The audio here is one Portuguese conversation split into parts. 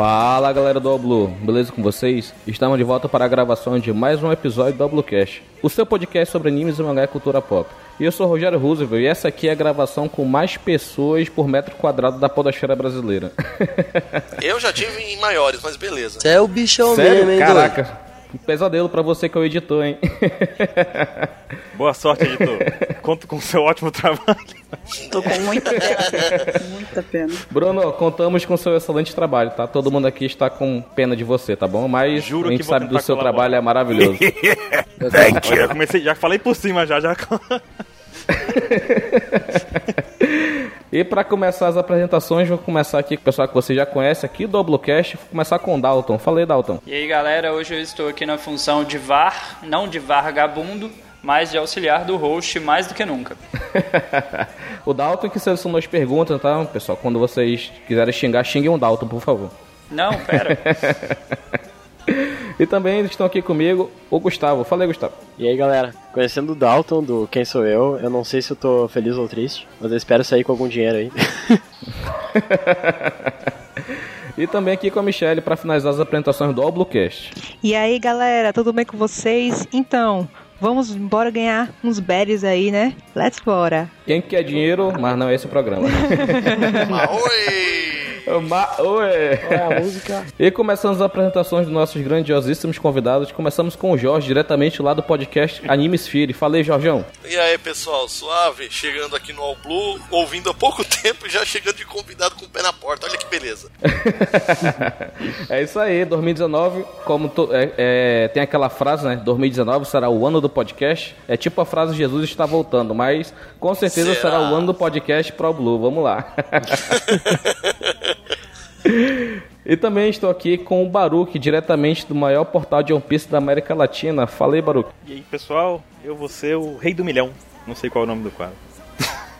Fala galera do Oblu, beleza com vocês? Estamos de volta para a gravação de mais um episódio do Oblocast, o seu podcast sobre animes e mangá e cultura pop. E eu sou Rogério Roosevelt e essa aqui é a gravação com mais pessoas por metro quadrado da podosfera brasileira. Eu já tive em maiores, mas beleza. Você é o bichão Sério? mesmo, hein, Caraca, doido? Um pesadelo pra você que é o editor, hein? Boa sorte, editor. Conto com o seu ótimo trabalho. Tô com muita pena. muita pena. Bruno, contamos com seu excelente trabalho, tá? Todo mundo aqui está com pena de você, tá bom? Mas Juro a gente sabe do seu colaborar. trabalho é maravilhoso. Já comecei, já falei por cima já, já. E para começar as apresentações, vou começar aqui com o pessoal que você já conhece aqui do Oblocast. Vou começar com o Dalton. Falei, Dalton. E aí galera, hoje eu estou aqui na função de VAR, não de vagabundo, mas de auxiliar do host mais do que nunca. o Dalton que selecionou as perguntas, tá? Pessoal, quando vocês quiserem xingar, xinguem o Dalton, por favor. Não, pera. E também estão aqui comigo o Gustavo. Falei, Gustavo. E aí, galera? Conhecendo o Dalton, do Quem Sou Eu, eu não sei se eu tô feliz ou triste, mas eu espero sair com algum dinheiro aí. E também aqui com a Michelle para finalizar as apresentações do Oblocast. E aí, galera, tudo bem com vocês? Então, vamos embora ganhar uns berries aí, né? Let's bora. Quem quer dinheiro, mas não é esse o programa. Oi! Ma- Oi! É a música. E começando as apresentações dos nossos grandiosíssimos convidados, começamos com o Jorge, diretamente lá do podcast Animes Sphere. Falei, Jorjão. E aí, pessoal, suave? Chegando aqui no All Blue, ouvindo há pouco tempo e já chegando de convidado com o pé na porta. Olha que beleza. é isso aí, 2019, como to- é- é, tem aquela frase, né? 2019 será o ano do podcast. É tipo a frase Jesus está voltando, mas com certeza será, Será? o ano do podcast Pro Blue. Vamos lá. e também estou aqui com o Baruque, diretamente do maior portal de One Piece da América Latina. Falei, Baruque. E aí, pessoal, eu vou ser o rei do milhão. Não sei qual é o nome do quadro.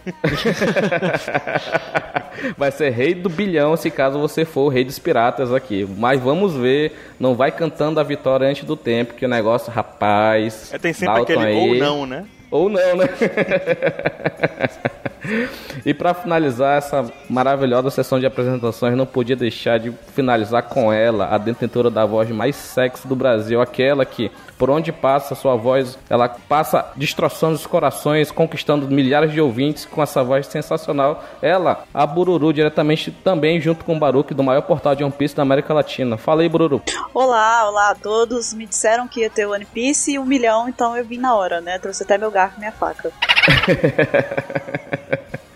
Vai ser rei do bilhão se caso você for o rei dos piratas aqui. Mas vamos ver, não vai cantando a vitória antes do tempo, que o negócio, rapaz. É, tem sempre Dalton aquele aí. ou não, né? Ou não, né? e para finalizar essa maravilhosa sessão de apresentações, não podia deixar de finalizar com ela, a detentora da voz mais sexy do Brasil, aquela que, por onde passa sua voz, ela passa destroçando os corações, conquistando milhares de ouvintes com essa voz sensacional. Ela, a Bururu, diretamente também junto com o Baruque, do maior portal de One Piece da América Latina. Fala aí, Bururu. Olá, olá a todos. Me disseram que ia ter One Piece e um milhão, então eu vim na hora, né? Trouxe até meu garfo e minha faca.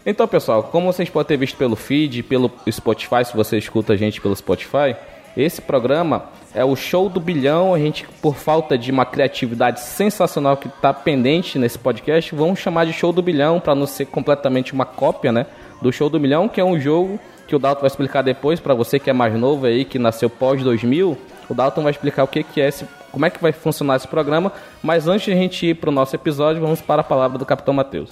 Então, pessoal, como vocês podem ter visto pelo feed, pelo Spotify, se você escuta a gente pelo Spotify, esse programa é o show do bilhão. A gente, por falta de uma criatividade sensacional que está pendente nesse podcast, vamos chamar de show do bilhão para não ser completamente uma cópia, né? Do show do milhão, que é um jogo que o Dalton vai explicar depois para você que é mais novo aí, que nasceu pós 2000. O Dalton vai explicar o que, que é esse, como é que vai funcionar esse programa. Mas antes de a gente ir para o nosso episódio, vamos para a palavra do Capitão Matheus.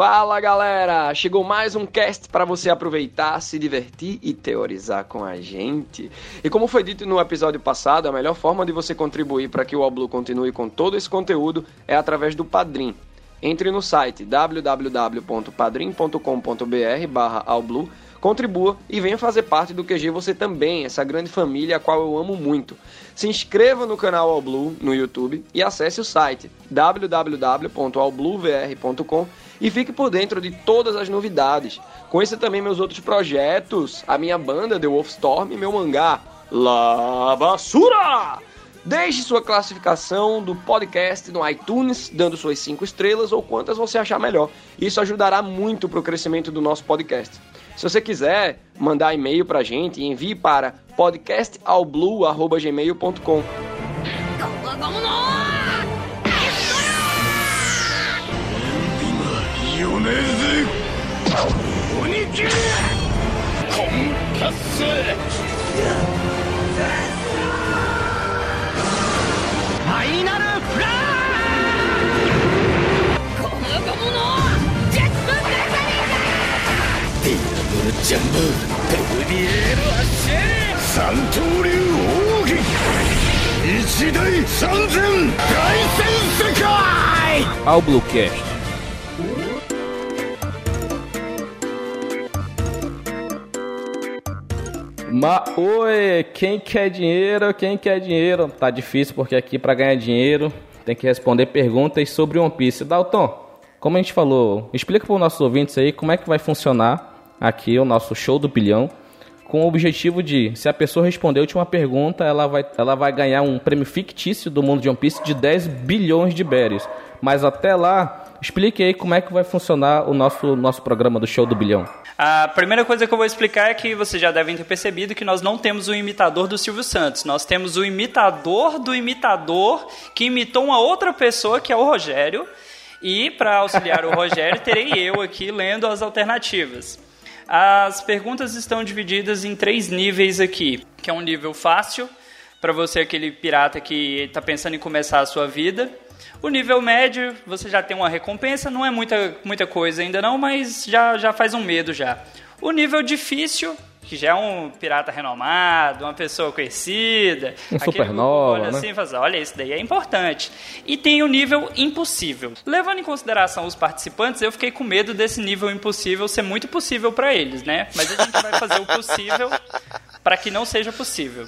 Fala galera! Chegou mais um cast para você aproveitar, se divertir e teorizar com a gente. E como foi dito no episódio passado, a melhor forma de você contribuir para que o Oblu continue com todo esse conteúdo é através do Padrim. Entre no site www.padrim.com.br barra Alblu, contribua e venha fazer parte do QG você também, essa grande família a qual eu amo muito. Se inscreva no canal Alblu no YouTube e acesse o site www.albluvr.com e fique por dentro de todas as novidades. Conheça também meus outros projetos, a minha banda The Wolfstorm e meu mangá La Basura! Deixe sua classificação do podcast no iTunes, dando suas 5 estrelas ou quantas você achar melhor. Isso ajudará muito para o crescimento do nosso podcast. Se você quiser mandar e-mail para a gente, envie para podcastalblue.gmail.com. めず鬼切れコンパスファイナルフラッこのジェットブレザリーだディアブルジャンボペルビエロアッシェ三刀流奥義一大三千大戦世界アウブロキャッ Ma oi, quem quer dinheiro? Quem quer dinheiro? Tá difícil porque aqui para ganhar dinheiro tem que responder perguntas sobre One Piece. Dalton, como a gente falou, explica para os nossos ouvintes aí como é que vai funcionar aqui o nosso show do bilhão com o objetivo de, se a pessoa responder a última pergunta, ela vai, ela vai ganhar um prêmio fictício do mundo de One Piece de 10 bilhões de berries. Mas até lá, explique aí como é que vai funcionar o nosso, nosso programa do Show do Bilhão. A primeira coisa que eu vou explicar é que vocês já devem ter percebido que nós não temos o imitador do Silvio Santos. Nós temos o imitador do imitador que imitou uma outra pessoa, que é o Rogério. E para auxiliar o Rogério, terei eu aqui lendo as alternativas. As perguntas estão divididas em três níveis aqui, que é um nível fácil, para você aquele pirata que está pensando em começar a sua vida. O nível médio, você já tem uma recompensa, não é muita, muita coisa ainda não, mas já, já faz um medo já. O nível difícil, que já é um pirata renomado, uma pessoa conhecida. Um supernova, olha né? assim assim, olha, isso daí é importante. E tem o nível impossível. Levando em consideração os participantes, eu fiquei com medo desse nível impossível ser muito possível para eles, né? Mas a gente vai fazer o possível para que não seja possível.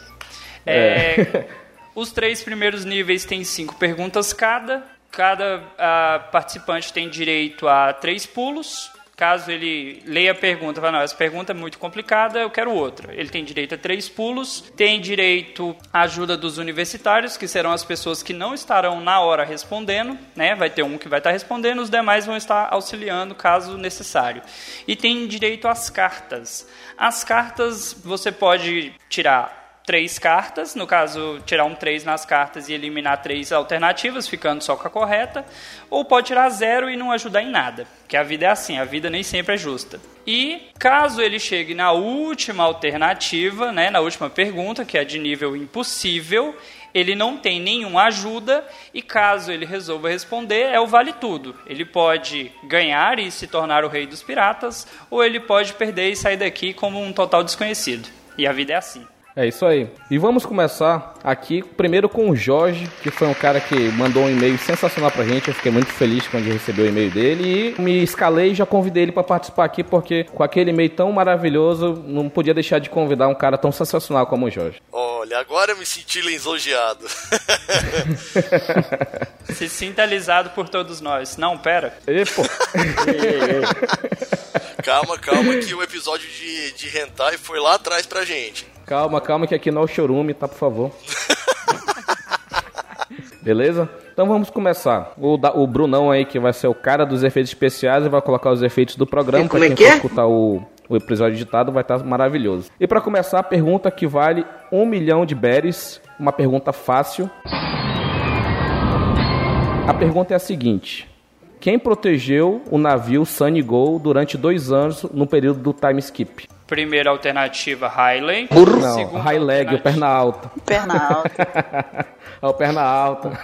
É, os três primeiros níveis têm cinco perguntas cada. Cada ah, participante tem direito a três pulos. Caso ele leia a pergunta, fala, não, essa pergunta é muito complicada, eu quero outra. Ele tem direito a três pulos, tem direito à ajuda dos universitários, que serão as pessoas que não estarão na hora respondendo, né? Vai ter um que vai estar respondendo, os demais vão estar auxiliando caso necessário. E tem direito às cartas. As cartas você pode tirar três cartas, no caso, tirar um 3 nas cartas e eliminar três alternativas, ficando só com a correta, ou pode tirar zero e não ajudar em nada, que a vida é assim, a vida nem sempre é justa. E caso ele chegue na última alternativa, né, na última pergunta, que é de nível impossível, ele não tem nenhuma ajuda e caso ele resolva responder, é o vale tudo. Ele pode ganhar e se tornar o rei dos piratas, ou ele pode perder e sair daqui como um total desconhecido. E a vida é assim. É isso aí. E vamos começar aqui primeiro com o Jorge, que foi um cara que mandou um e-mail sensacional pra gente. Eu fiquei muito feliz quando recebi o e-mail dele e me escalei e já convidei ele para participar aqui porque com aquele e-mail tão maravilhoso, não podia deixar de convidar um cara tão sensacional como o Jorge. Olha, agora eu me senti lisonjeado. Se sinta alisado por todos nós. Não, pera. E, pô, calma, calma, que o episódio de, de Hentai foi lá atrás pra gente. Calma, calma que aqui não é o chorume, tá, por favor. Beleza? Então vamos começar. O, da- o Brunão aí, que vai ser o cara dos efeitos especiais, e vai colocar os efeitos do programa. Pra quem for escutar o, o episódio editado, vai estar maravilhoso. E pra começar, a pergunta que vale um milhão de berries. Uma pergunta fácil. A pergunta é a seguinte. Quem protegeu o navio Sunny Go durante dois anos no período do time skip? Primeira alternativa, Hailey. Não, Segunda high leg, o perna alta. Perna alta. Ó, o perna alta.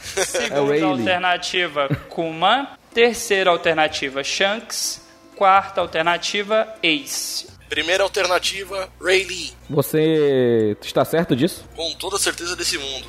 Segunda Rayleigh. alternativa, Kuma. Terceira alternativa, Shanks. Quarta alternativa, Ace. Primeira alternativa, Ray Lee. Você está certo disso? Com toda a certeza desse mundo.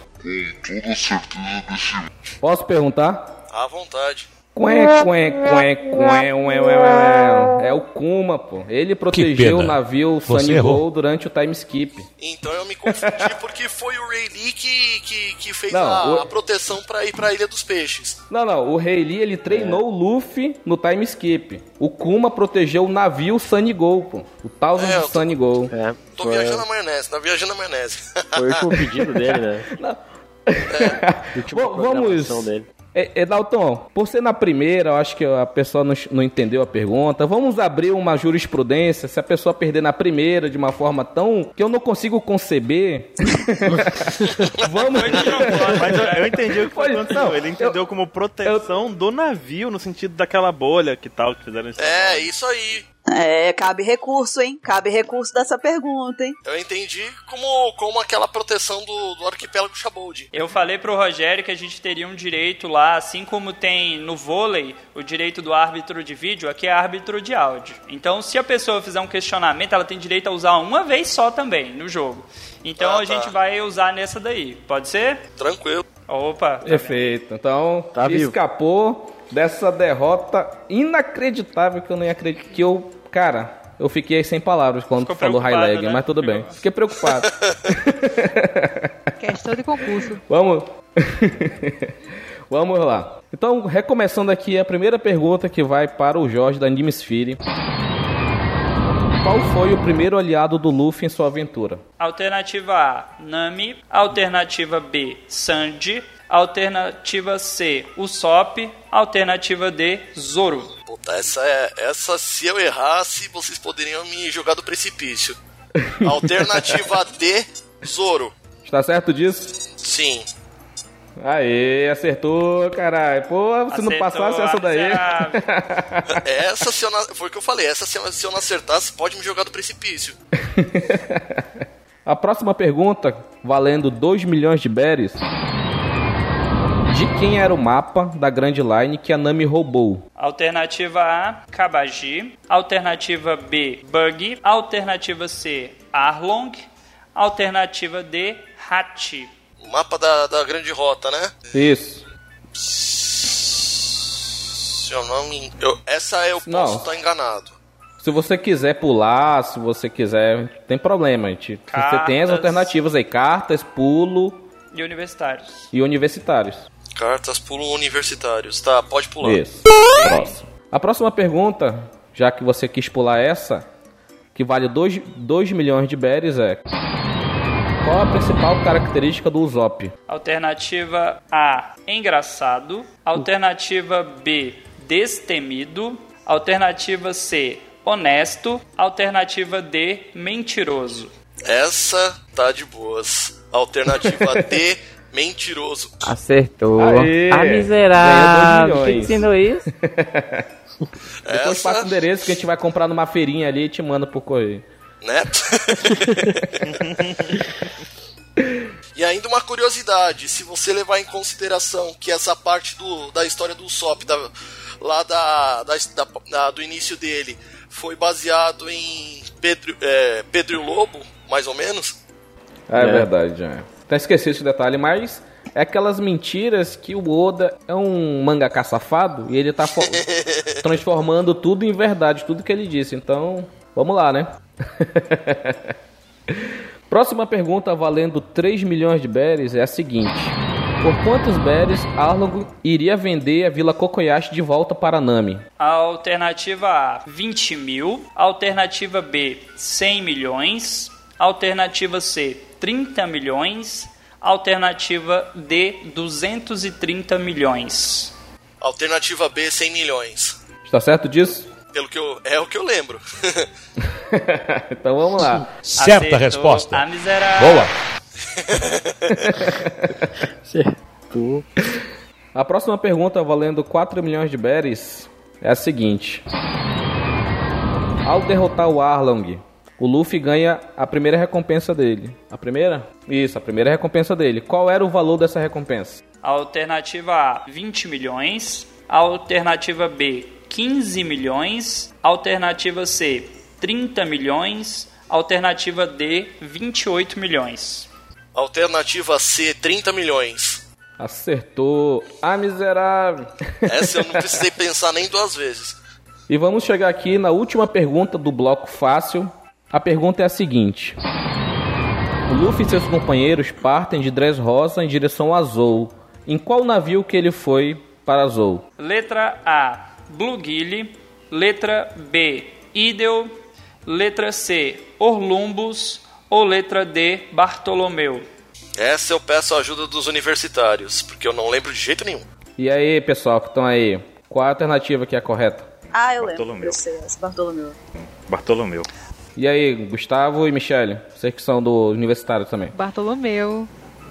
Posso perguntar? À vontade. Quém, ué, ué, ué. É o Kuma, pô. Ele protegeu o navio Sunny. Go durante o time skip. Então eu me confundi porque foi o Ray Lee que, que, que fez Não, a, o- a proteção pra ir pra Ilha dos Peixes. Não, não. O Rei Lee, ele treinou o Luffy no time skip. O Kuma protegeu o navio Sunny Go, pô. O Thousand É, tô- Sunny Go. É, Tô foi, viajando na maionese, tá viajando na maionese. foi o último pedido dele, né? Última Bom, vamos... dele. É, é, Dalton, por ser na primeira, eu acho que a pessoa não, não entendeu a pergunta. Vamos abrir uma jurisprudência. Se a pessoa perder na primeira de uma forma tão que eu não consigo conceber, vamos. Mas eu, eu entendi o que foi aconteceu. não, Ele entendeu como proteção do navio, no sentido daquela bolha que tal, que fizeram isso. é, isso aí. É, cabe recurso, hein? Cabe recurso dessa pergunta, hein? Eu entendi como, como aquela proteção do, do arquipélago Shabold. Eu falei pro Rogério que a gente teria um direito lá, assim como tem no vôlei o direito do árbitro de vídeo, aqui é árbitro de áudio. Então, se a pessoa fizer um questionamento, ela tem direito a usar uma vez só também no jogo. Então Ah, a gente tá. vai usar nessa daí. Pode ser? Tranquilo. Opa. Perfeito. Então, Tá vivo. Dessa derrota inacreditável que eu nem acredito que eu, cara, Eu fiquei sem palavras quando Ficou tu falou high leg, né? mas tudo bem. Fiquei preocupado. Questão de concurso. Vamos. Vamos lá. Então, recomeçando aqui, a primeira pergunta que vai para o Jorge da Animesphere. Qual foi o primeiro aliado do Luffy em sua aventura? Alternativa A, Nami. Alternativa B, Sanji. Alternativa C, Usopp. Alternativa D, Zoro. Puta, essa é. Essa, se eu errasse, vocês poderiam me jogar do precipício. Alternativa D, Zoro. Está certo disso? Sim. Aê, acertou, caralho. Pô, se não Acertou, passasse essa daí. Essa, se eu não, foi o que eu falei. Essa, se eu, se eu não acertasse, pode me jogar do precipício. A próxima pergunta, valendo 2 milhões de berries. De quem era o mapa da Grand Line que a Nami roubou? Alternativa A, Kabaji. Alternativa B, Bug. Alternativa C, Arlong. Alternativa D, Hachi. O mapa da, da grande rota, né? Isso. Se eu não me. Eu, essa eu posso Não. estar enganado. Se você quiser pular, se você quiser, tem problema, gente. Você tem as Cartas. alternativas aí, cartas, pulo E universitários. e universitários. Cartas pulo universitários. Tá, pode pular. Isso. Próximo. A próxima pergunta, já que você quis pular essa, que vale 2 milhões de berries, é... Qual a principal característica do Usopp? Alternativa A, engraçado. Alternativa B, destemido. Alternativa C, honesto. Alternativa D, mentiroso. Essa tá de boas. Alternativa D, mentiroso. Acertou. Aê! A Ganhou miserável. Quem ensinou isso? Depois passa o Essa, endereço que a gente vai comprar numa feirinha ali e te manda por correio. né? e ainda uma curiosidade, se você levar em consideração que essa parte do, da história do Usopp, da, lá da, da, da- da- do início dele, foi baseado em Pedro, é, Pedro e o Lobo, mais ou menos. É, É. verdade, é. Até esqueci esse detalhe, mas é aquelas mentiras que o Oda é um mangaka safado e ele tá fo- transformando tudo em verdade, tudo que ele disse. Então, vamos lá, né? Próxima pergunta valendo 3 milhões de berries é a seguinte. Por quantos berries Arlong iria vender a Vila Kokoyashi de volta para Nami? Alternativa A, 20 mil. Alternativa B, 100 milhões. Alternativa C, 30 milhões. Alternativa D, 230 milhões. Alternativa B, 100 milhões. Está certo disso? Pelo que eu, é o que eu lembro. então vamos lá. Certa Acertou resposta. A miserável. Boa. Acertou. A próxima pergunta, valendo 4 milhões de berries, é a seguinte: Ao derrotar o Arlong, o Luffy ganha a primeira recompensa dele. A primeira? Isso, a primeira recompensa dele. Qual era o valor dessa recompensa? Alternativa A, 20 milhões. Alternativa B, 15 milhões. Alternativa C, 30 milhões. Alternativa D, 28 milhões. Alternativa C, 30 milhões. Acertou. Ah, miserável. Essa eu não precisei pensar nem duas vezes. E vamos chegar aqui na última pergunta do bloco fácil. A pergunta é a seguinte: O Luffy e seus companheiros partem de Dressrosa em direção a Zou. Em qual navio que ele foi para Zou? Letra A, Bluegill. Letra B, Idel. Letra C, Orlumbus. Ou letra D, Bartolomeu. Essa eu peço a ajuda dos universitários, porque eu não lembro de jeito nenhum. E aí, pessoal que estão aí, qual a alternativa que é correta? Ah, eu lembro. Bartolomeu. Eu sei, essa Bartolomeu. Bartolomeu. E aí, Gustavo e Michele, vocês que são do universitário também. Bartolomeu.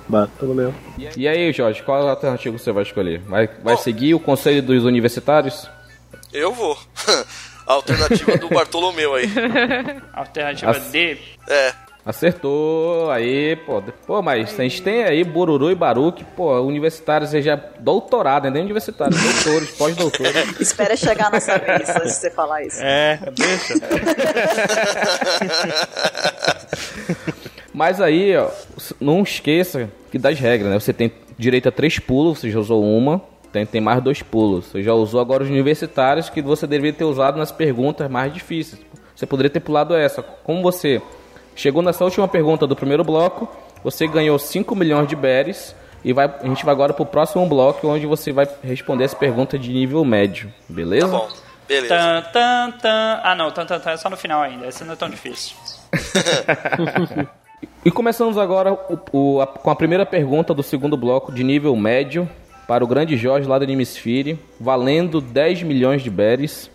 Bartolomeu. E aí, Jorge, qual a alternativa você vai escolher? Vai, vai seguir o conselho dos universitários? Eu vou. A alternativa do Bartolomeu aí. Alternativa As- D, É, Acertou, aí, pô. Pô, mas a gente tem aí Bururu e Baruque, pô, universitários, seja doutorado, nem universitários, doutores, pós-doutores. Espera chegar nessa vez antes de você falar isso. É, deixa. Mas aí, ó, não esqueça que das regras, né? Você tem direito a três pulos, você já usou uma, tem, tem mais dois pulos. Você já usou agora os universitários que você deveria ter usado nas perguntas mais difíceis. você poderia ter pulado essa. Como você chegou nessa última pergunta do primeiro bloco, você ganhou 5 milhões de berries. E vai, a gente vai agora pro próximo bloco, onde você vai responder essa pergunta de nível médio, beleza? Tá bom, beleza. Tan, tan, tan. Ah, não, tan, tan, tan é só no final ainda. Essa não é tão difícil. E começamos agora o- o- a- com a primeira pergunta do segundo bloco de nível médio para o grande Jorge lá da Animesphere, valendo 10 milhões de berries.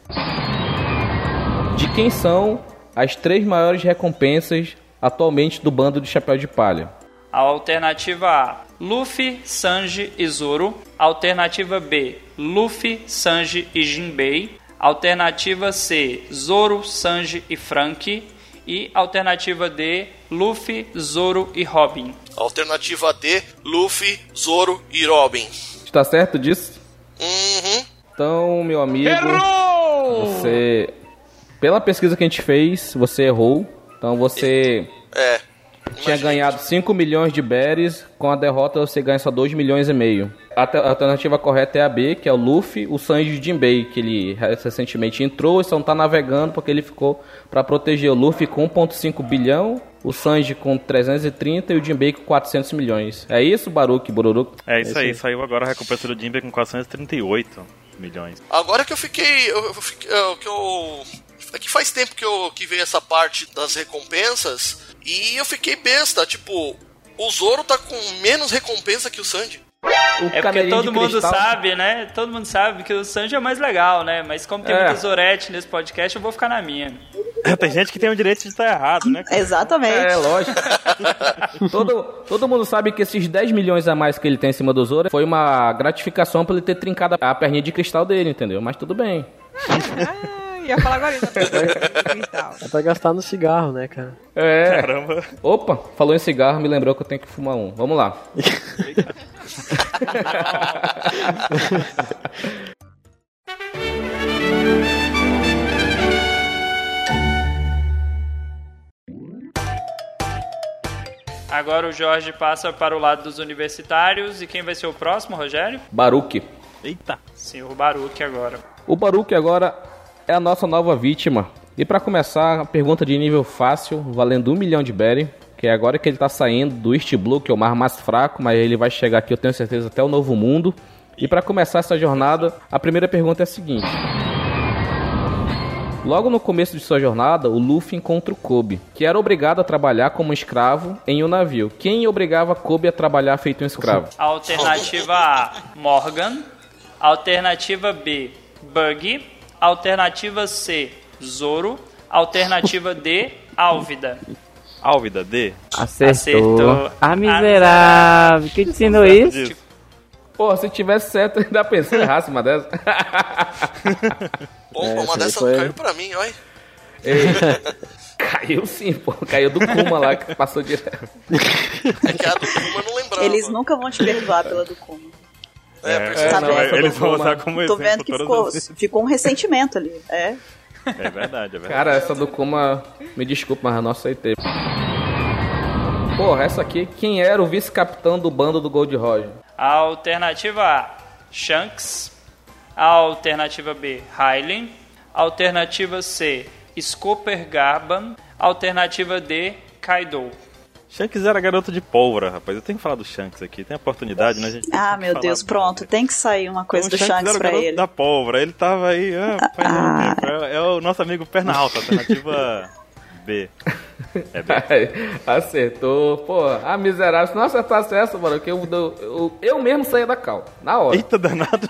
De quem são as três maiores recompensas atualmente do bando de Chapéu de Palha? A alternativa A, Luffy, Sanji e Zoro. Alternativa B, Luffy, Sanji e Jinbei. Alternativa C, Zoro, Sanji e Franky. E alternativa D, Luffy, Zoro e Robin. Alternativa D, Luffy, Zoro e Robin. Está certo disso? Uhum. Então, meu amigo, você pela pesquisa que a gente fez, você errou. Então você É. tinha ganhado 5 milhões de berries, com a derrota você ganha só 2 milhões e meio. A te- a alternativa correta é a B, que é o Luffy, o Sanji e o Jinbei, que ele recentemente entrou e só não tá navegando porque ele ficou para proteger o Luffy com 1.5 bilhão, o Sanji com 330 e o Jinbei com 400 milhões. É isso, Baruque, Bururuco? É isso aí, saiu agora a recompensa do Jimbe com 438 milhões. Agora que eu fiquei. Eu, eu- que eu. É que faz tempo que, eu, que veio essa parte das recompensas e eu fiquei besta. Tipo, o Zoro tá com menos recompensa que o Sanji. O É porque todo mundo cristal- sabe, né? Todo mundo sabe que o Sanji é mais legal, né? Mas como tem É. muita Zorete nesse podcast, eu vou ficar na minha. Tem gente que tem o direito de estar errado, né? cara? Exatamente. É, lógico. todo, todo mundo sabe que esses 10 milhões a mais que ele tem em cima do Zoro foi uma gratificação por ele ter trincado a perninha de cristal dele, entendeu? Mas tudo bem. Ia falar agora ainda. Cristal. É pra gastar no cigarro, né, cara? É. Caramba. Opa, falou em cigarro, me lembrou que eu tenho que fumar um. Vamos lá. Agora o Jorge passa para o lado dos universitários. E quem vai ser o próximo, Rogério? Baruque. Eita. Senhor Baruque agora. O Baruque agora é a nossa nova vítima. E pra começar, a pergunta de nível fácil, valendo um milhão de berry. Que é agora que ele tá saindo do East Blue, que é o mar mais fraco, mas ele vai chegar aqui, eu tenho certeza, até o Novo Mundo. E pra começar essa jornada, a primeira pergunta é a seguinte. Logo no começo de sua jornada, o Luffy encontra o Kobe, que era obrigado a trabalhar como escravo em um navio. Quem obrigava Kobe a trabalhar feito um escravo? Alternativa A, Morgan. Alternativa B, Buggy. Alternativa C, Zoro. Alternativa D, Álvida. Álvida, D. Acertou. Acertou. Ah, miserável. Quem te ensinou isso? Pô, se tivesse certo, ainda pensei em raça uma dessa. Pô, É, uma dessa foi- caiu pra mim, olha. Caiu sim, pô. Caiu do Kuma lá que passou direto. É que a do Kuma eu não lembrava. Eles nunca vão te perdoar pela do Kuma. É, É, percebe? não, eles vão usar como Tô exemplo vendo que ficou, as ficou um ressentimento ali. É. É verdade, é verdade. Cara, essa do Kuma, me desculpa, mas eu não aceitei. Porra, essa aqui, quem era o vice-capitão do bando do Gold Roger? Alternativa A, Shanks. Alternativa B, Hylian. Alternativa C, Scooper Garban. Alternativa D, Kaido. Shanks era garoto de pólvora, rapaz. Eu tenho que falar do Shanks aqui. Tem oportunidade, né? A gente Ah, meu Deus, pronto. Tem que sair uma coisa Então, do Shanks Shanks pra garoto ele. da pólvora. Ele tava aí, ah, Ah. É, é o nosso amigo perna alta, alternativa B. É B. Acertou. Porra, ah, miserável. Se não acertasse essa, mano, que eu, eu, eu, eu mesmo saía da cal. Na hora. Eita danado.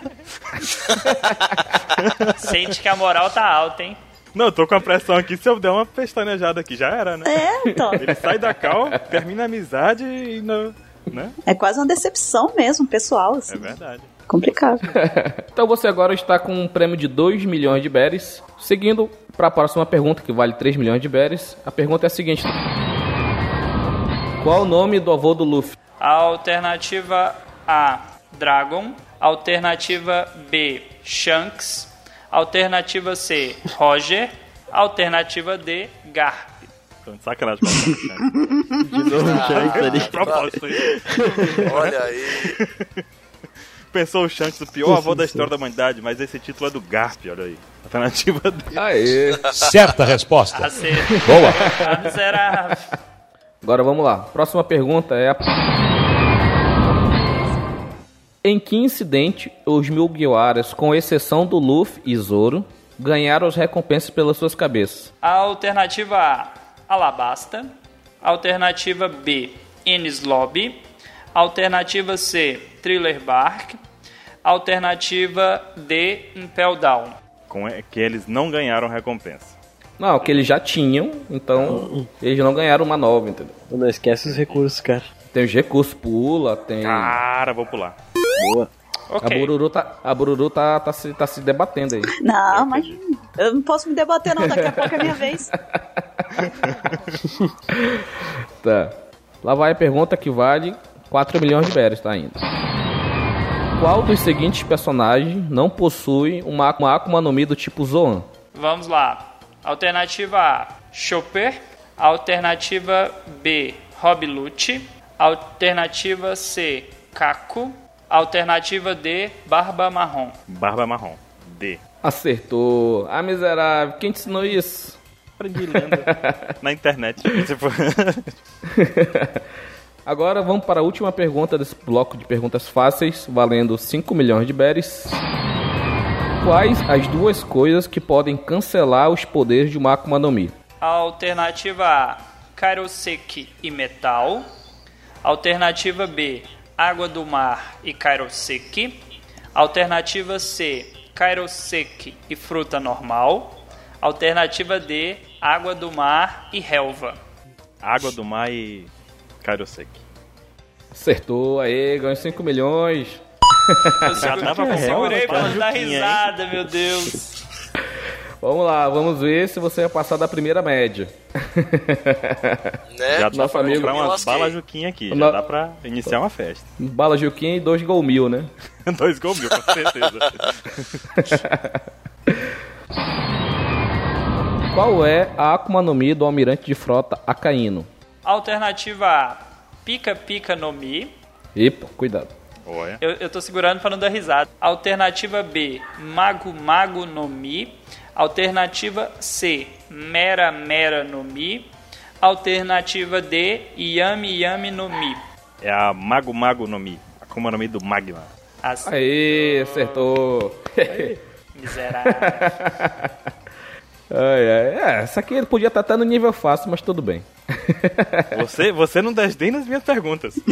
Sente que a moral tá alta, hein? Não, eu tô com a pressão aqui. Se eu der uma pestanejada aqui, já era, né? É, então. Ele sai da cal, termina a amizade e não. Né? É quase uma decepção mesmo, pessoal. É Assim. verdade. Complicado. Então você agora está com um prêmio de 2 milhões de berries. Seguindo para a próxima pergunta, que vale 3 milhões de berries. A pergunta é a seguinte: Qual o nome do avô do Luffy? Alternativa A, Dragon. Alternativa B, Shanks. Alternativa C, Roger. Alternativa D, Garp. Sacanagem. De novo o Shanks ali. Propósito aí. Olha aí. Pensou o Shanks, o pior avô da história da humanidade, mas esse título é do Garp, olha aí. Alternativa D. Aê. Certa resposta. Acerto. Boa. Ah, miserável. Agora vamos lá. Próxima pergunta é a... Em que incidente os Mugiwaras, com exceção do Luffy e Zoro, ganharam as recompensas pelas suas cabeças? Alternativa A, Alabasta. Alternativa B, Ennis Lobby. Alternativa C, Thriller Bark. Alternativa D, Impel Down. Com é que eles não ganharam recompensa. Não, que eles já tinham, então eles não ganharam uma nova, entendeu? Não esquece os recursos, cara. Tem os recursos, pula, tem... Cara, vou pular. Boa. A Ok. Bururu, tá, a Bururu tá, tá, se, tá se debatendo aí. Não, mas eu não posso me debater não, daqui a pouco é minha vez. Tá. Lá vai a pergunta que vale 4 milhões de berries, tá ainda. Qual dos seguintes personagens não possui uma, uma Akuma no Mi do tipo Zoan? Vamos lá. Alternativa A, Chopper. Alternativa B, Rob Lute. Alternativa C, Kaku. Alternativa D, Barba Marrom. Barba marrom. D. Acertou. Ah, miserável. Quem te ensinou isso? Aprendi lendo na internet. Tipo, Agora vamos para a última pergunta desse bloco de perguntas fáceis, valendo 5 milhões de berries. Quais as duas coisas que podem cancelar os poderes de uma Akuma no Mi? Alternativa A, Kairoseki e Metal. Alternativa B, Água do Mar e Kairoseki. Alternativa C, Kairoseki e Fruta Normal. Alternativa D, Água do Mar e Relva. água do mar e Kairoseki. Acertou, aí, ganhou 5 milhões. Eu Já segurei, tava eu com segurei pra uma não dar hein? risada, meu Deus. Vamos lá, vamos ver se você vai passar da primeira média. Né? Já dá Nosso pra amigo- comprar umas balas Juquinha aqui. Já No- dá pra iniciar uma festa. Bala Juquinha e 2 Gol Mil, né? Dois gol mil, com certeza. Qual é a Akuma no Mi do almirante de frota Akaino? Alternativa A, Pica Pica no Mi. Epa, cuidado. Olha. Eu, eu tô segurando pra não dar risada. Alternativa B, Mago Mago no Mi. Alternativa C, Mera Mera no Mi. Alternativa D, Yami Yami no Mi. É a Mago Mago no Mi. Akuma no Mi do Magma. As... Aê, acertou. Miserável. Ai, ai. É, essa aqui ele podia estar até no nível fácil, mas tudo bem. Você, você não desdém nas minhas perguntas.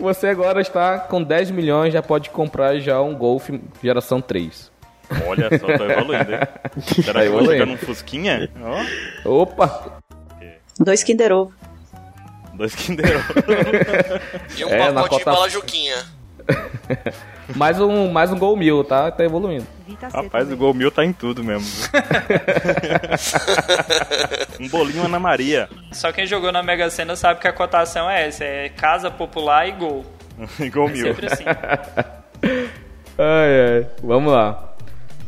Você agora está com 10 milhões, já pode comprar já um Golf geração 3. Olha só, tô evoluindo, hein? Será Tá que eu vou chegar num Fusquinha? Ó, Opa! Dois Kinder Ovo. dois Kinder Ovo. E um É, na pacote de cota- bala Juquinha. Mais um, mais um Gol Mil, tá? Tá evoluindo. Rapaz, também. o Gol Mil tá em tudo mesmo. um bolinho Ana Maria. Só quem jogou na Mega Sena sabe que a cotação é essa: é casa popular e gol. Gol É Mil. sempre assim. Ai, ai. Vamos lá.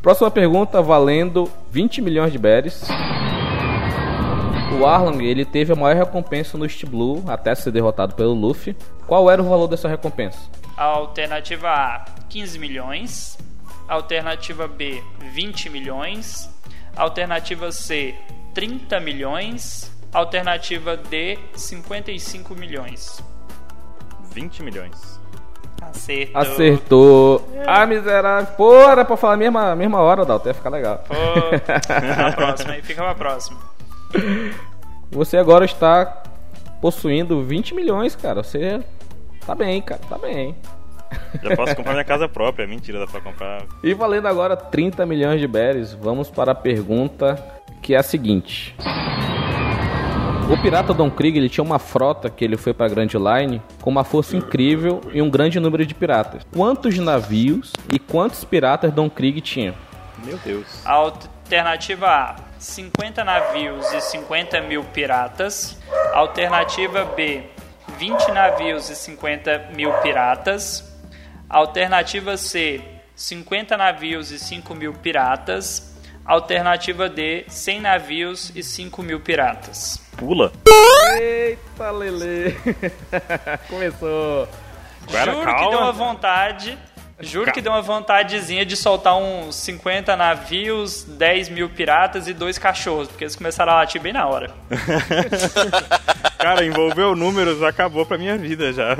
Próxima pergunta valendo 20 milhões de berries. O Arlong, ele teve a maior recompensa no East Blue até ser derrotado pelo Luffy. Qual era o valor dessa recompensa? Alternativa A, 15 milhões. Alternativa B, 20 milhões. Alternativa C, 30 milhões. Alternativa D, 55 milhões. 20 milhões. Acerto. Acertou. Ah, miserável. Pô, era pra falar a mesma, mesma hora, Dalton. Ia ficar legal. Pô, na próxima, aí fica pra próxima. Você agora está possuindo 20 milhões, cara. Você tá bem, cara. Tá bem. Já posso comprar minha casa própria. Mentira, dá pra comprar. E valendo agora 30 milhões de berries, vamos para a pergunta que é a seguinte. O pirata Don Krieg ele tinha uma frota que ele foi para Grand Line com uma força incrível e um grande número de piratas. Quantos navios e quantos piratas Don Krieg tinha? Meu Deus. Alternativa A, 50 navios e 50 mil piratas. Alternativa B, 20 navios e 50 mil piratas. Alternativa C, 50 navios e 5 mil piratas. Alternativa D, 100 navios e 5 mil piratas. Pula. Eita, Lele! Começou. Juro calma. que deu uma vontade. Juro que deu uma vontadezinha de soltar uns 50 navios, 10 mil piratas e dois cachorros, porque eles começaram a latir bem na hora. Cara, envolveu números, acabou pra minha vida já.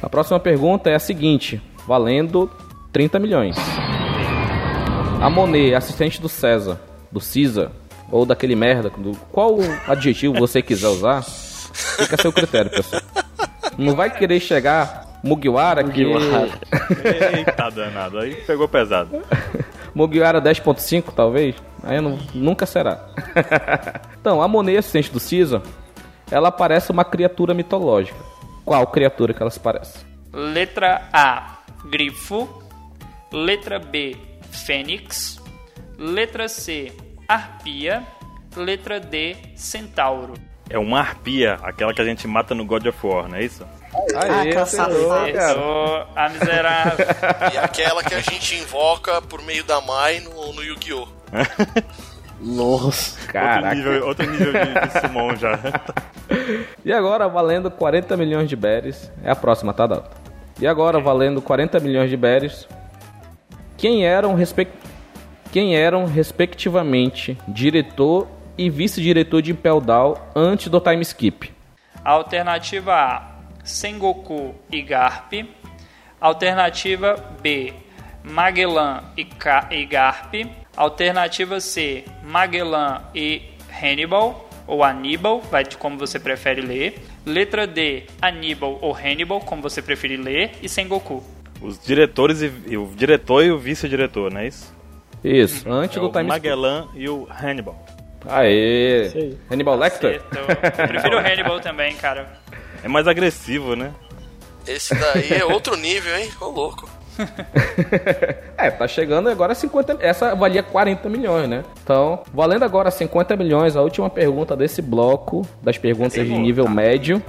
A próxima pergunta é a seguinte, valendo 30 milhões. A Monet, assistente do César, do César, ou daquele merda, do, qual adjetivo você quiser usar, fica a seu critério, pessoal. Não vai querer chegar Mugiwara, que... Eita danado, aí pegou pesado. Mugiwara 10.5, talvez? Aí não, nunca será. então, a Monet, assistente do Caesar, ela parece uma criatura mitológica. Qual criatura que ela se parece? Letra A, grifo. Letra B, fênix. Letra C, arpia. Letra D, centauro. É uma arpia, aquela que a gente mata no God of War, não é isso? Aê, Ah, acertou. Acertou a miserável. E aquela que a gente invoca por meio da Mai no, no Yu-Gi-Oh! Nossa. Outro Caraca. nível, outro nível de, de summon já. E agora, valendo 40 milhões de berries, é a próxima, tá, Data? E agora, valendo 40 milhões de berries, quem eram, respec... quem eram respectivamente diretor e vice-diretor de Impel Down antes do time skip? Alternativa A, Sengoku e Garp. Alternativa B, Magellan e, Ka e Garp. Alternativa C, Magellan e Hannibal, ou Aníbal, vai de como você prefere ler. Letra D, Aníbal ou Hannibal, como você preferir ler. E Sengoku. Os diretores e, e o diretor e o vice-diretor, não é isso? Isso, antes É do o time. Magellan e o Hannibal. Aê! Hannibal Lecter? Acertou. Eu prefiro o Hannibal também, cara. É mais agressivo, né? Esse daí é outro nível, hein? Ô louco. É, tá chegando agora 50. Essa valia 40 milhões, né? Então, valendo agora 50 milhões, a última pergunta desse bloco, das perguntas de nível médio.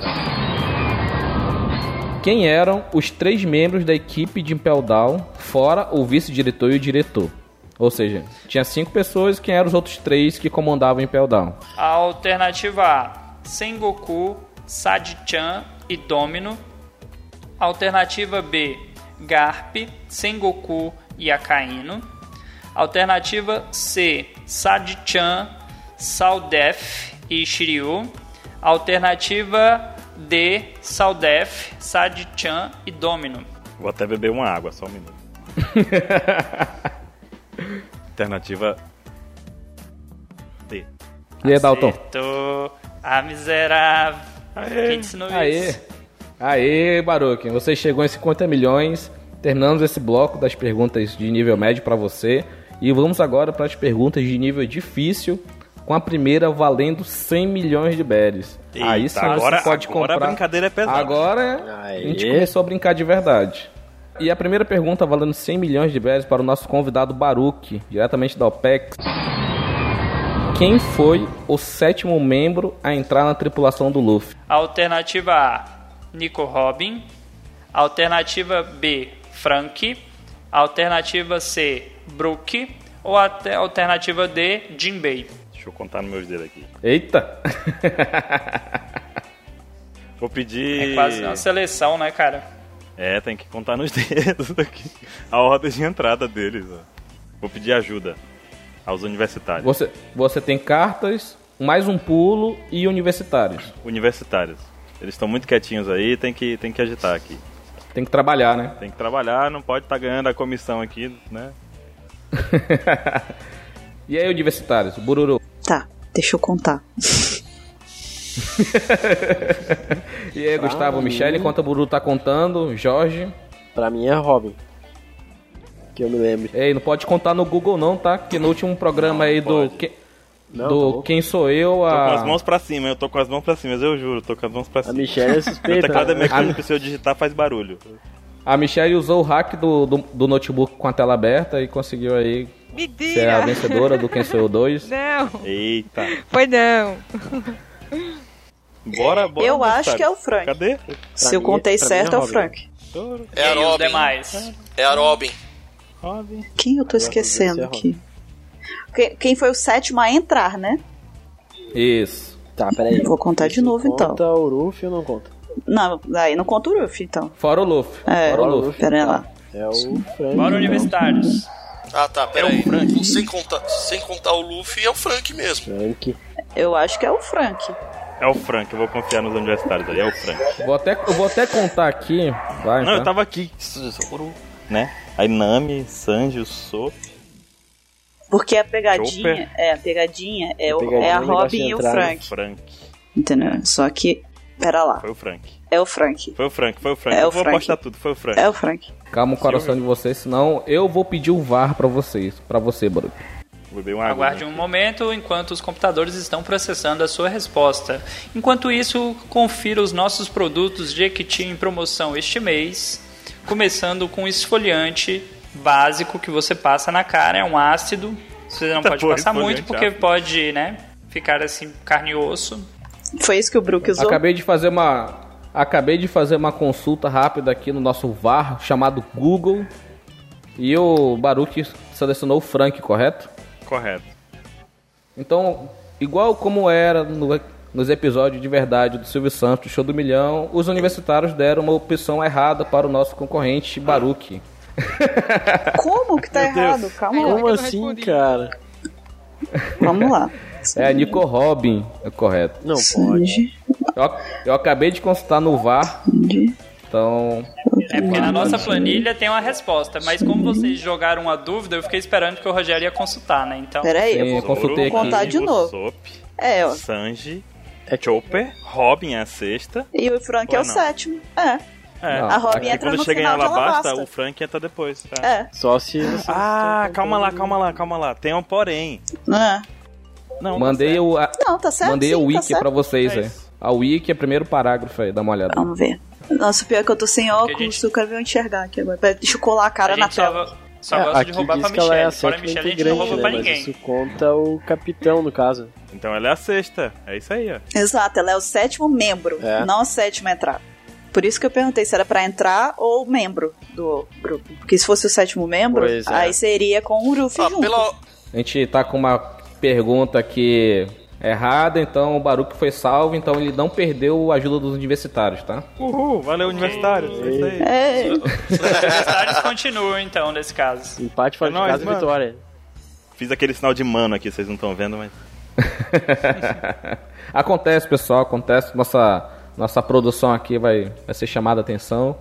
Quem eram os três membros da equipe de Impel Down, fora o vice-diretor e o diretor? Ou seja, tinha cinco pessoas, quem eram os outros três que comandavam Impel Down? Alternativa A, Sengoku, Sadi-chan e Domino. Alternativa B, Garp, Sengoku e Akainu. Alternativa C, Sadi-chan, Saldef e Shiryu. Alternativa D, Saldef, Sadi-chan e Domino. Vou até beber uma água, só um minuto. Alternativa D. E aí, Dalton? Acertou. A miserável. Quem te ensinou Aê! isso? Aê, Baruque, você chegou em 50 milhões. Terminamos esse bloco das perguntas de nível médio para você. E vamos agora para as perguntas de nível difícil, com a primeira valendo 100 milhões de berries. Aí sim agora- você pode agora a comprar. brincadeira é pesada. Agora a Aê. gente começou a brincar de verdade. E a primeira pergunta valendo 100 milhões de berries para o nosso convidado Baruque, diretamente da OPEX. Quem foi o sétimo membro a entrar na tripulação do Luffy? Alternativa A, Nico Robin. Alternativa B, Frank. Alternativa C, Brook. Ou até alternativa D, Jinbei. Deixa eu contar nos meus dedos aqui. Eita! Vou pedir. É quase uma seleção, né, cara? É, tem que contar nos dedos aqui. A ordem de entrada deles, ó. Vou pedir ajuda aos universitários. Você, você tem cartas, mais um pulo e universitários. Universitários. Eles estão muito quietinhos aí, tem que, tem que agitar aqui. Tem que trabalhar, né? Tem que trabalhar, não pode estar ganhando a comissão aqui, né? E aí, universitários? Bururu. Tá, deixa eu contar. E aí, Gustavo, Michele, enquanto o Bururu tá contando, Jorge. Pra mim é Robin. Que eu me lembro. Ei, não pode contar no Google não, tá? Que no último programa aí do, que- Não, do tá. Quem Sou Eu, Tô com a... as mãos pra cima, eu tô com as mãos pra cima, mas eu juro, tô com as mãos pra A cima. Michelle é suspeita. teclado é mecânico, se eu digitar faz barulho. a Michele usou o hack do, do, do notebook com a tela aberta e conseguiu aí ser a vencedora do Quem Sou Eu 2. Não, Eita. foi não. Bora, bora. eu acho universitário. que é o Frank. Cadê? Se eu mim- contei pra mim é certo, é o Robin. Frank. É a Robin. demais? É a Robin. Robin. Quem eu tô esquecendo aqui? Quem, quem foi o sétimo a entrar, né? Isso. Tá, peraí. Vou contar de novo, então. Conta o Ruff ou não conta? Não, aí não conta o Ruff, então. Fora o Luffy. É, Fora o Luffy. pera aí lá. É o Frank. Bora, universitários. Ah, tá, É peraí. o Frank. sem, contar, sem contar o Luffy, é o Frank mesmo. Frank. Eu acho que é o Frank. É o Frank, eu vou confiar nos universitários aí, é o Frank. Vou até, eu vou até contar aqui. Vai, Não, eu tá? tava aqui, né? Aí Nami, Sanji, o Sop. Porque a pegadinha, Chopper. é, a pegadinha é, o, pegadinha é a é o Robin e o né? Frank. Frank. Entendeu? Só que, pera lá, Foi o Frank. é o Frank. Foi o Frank, foi o Frank. É eu o vou Frank. apostar tudo, foi o Frank. É o Frank. Calma o coração de vocês, senão eu vou pedir o VAR pra vocês. Pra você, água. Aguarde um momento enquanto os computadores estão processando a sua resposta. Enquanto isso, confira os nossos produtos de Equity em promoção este mês, começando com esfoliante básico que você passa na cara, é um ácido. Você não Tá pode passar muito porque ácido. pode, né, ficar assim carne e osso. Foi isso que o Brook usou? Acabei de fazer uma. Acabei de fazer uma consulta rápida aqui no nosso VAR chamado Google. E o Baruch selecionou o Frank, correto? Correto. Então, igual como era no- nos episódios de verdade do Silvio Santos, Show do Milhão, os universitários deram uma opção errada para o nosso concorrente Baruch. Como que tá Meu Deus. errado? Calma lá. Como assim, cara? Vamos lá. É a Nico Robin, é correto. Não pode. Eu, eu acabei de consultar no VAR, então É porque na nossa planilha tem uma resposta, mas como vocês jogaram uma dúvida, eu fiquei esperando que o Rogério ia consultar, né? Então, Pera aí, Sim, eu eu vou consultei vou aqui. contar de novo. Sop, É, ó. Sanji, Chopper, Robin é a sexta. E o Frank é o não? sétimo. É. É. Não, A Robin aqui E entra quando no chega em final de Alabasta, Alabasta. o Frank entra depois. Tá? É. Só se. Ah, calma lá, calma lá, calma lá. Tem um porém. É. Não, mandei o, a- Não, tá certo. mandei sim, o tá wiki certo. pra vocês, É velho. isso. A wiki é o primeiro parágrafo aí, dá uma olhada. Vamos ver. Nossa, pior é que eu tô sem óculos, gente- eu quero ver eu enxergar aqui agora. Deixa eu colar a cara a na tela. só, só É, gosta aqui de roubar pra que ela é a Michelle. Fora a sétima Michelle, a gente não integrante, rouba né? pra Mas ninguém. isso conta o capitão, no caso. Então ela é a sexta. É isso aí, ó. Exato, ela é o sétimo membro, É. não a sétima a entrar. Por isso que eu perguntei se era pra entrar ou membro do grupo. Porque se fosse o sétimo membro, é. aí seria com o Ruffy Ah, junto. pela, A gente tá com uma pergunta aqui errada, então o Baruch foi salvo, então ele não perdeu a ajuda dos universitários, tá? Uhul, valeu, universitário. É isso aí. É, Os universitários continuam, então, nesse caso. Empate fora É de casa mano. vitória. Fiz aquele sinal de mano aqui, vocês não estão vendo, mas. acontece, pessoal, acontece. Nossa, nossa produção aqui vai, vai ser chamada a atenção.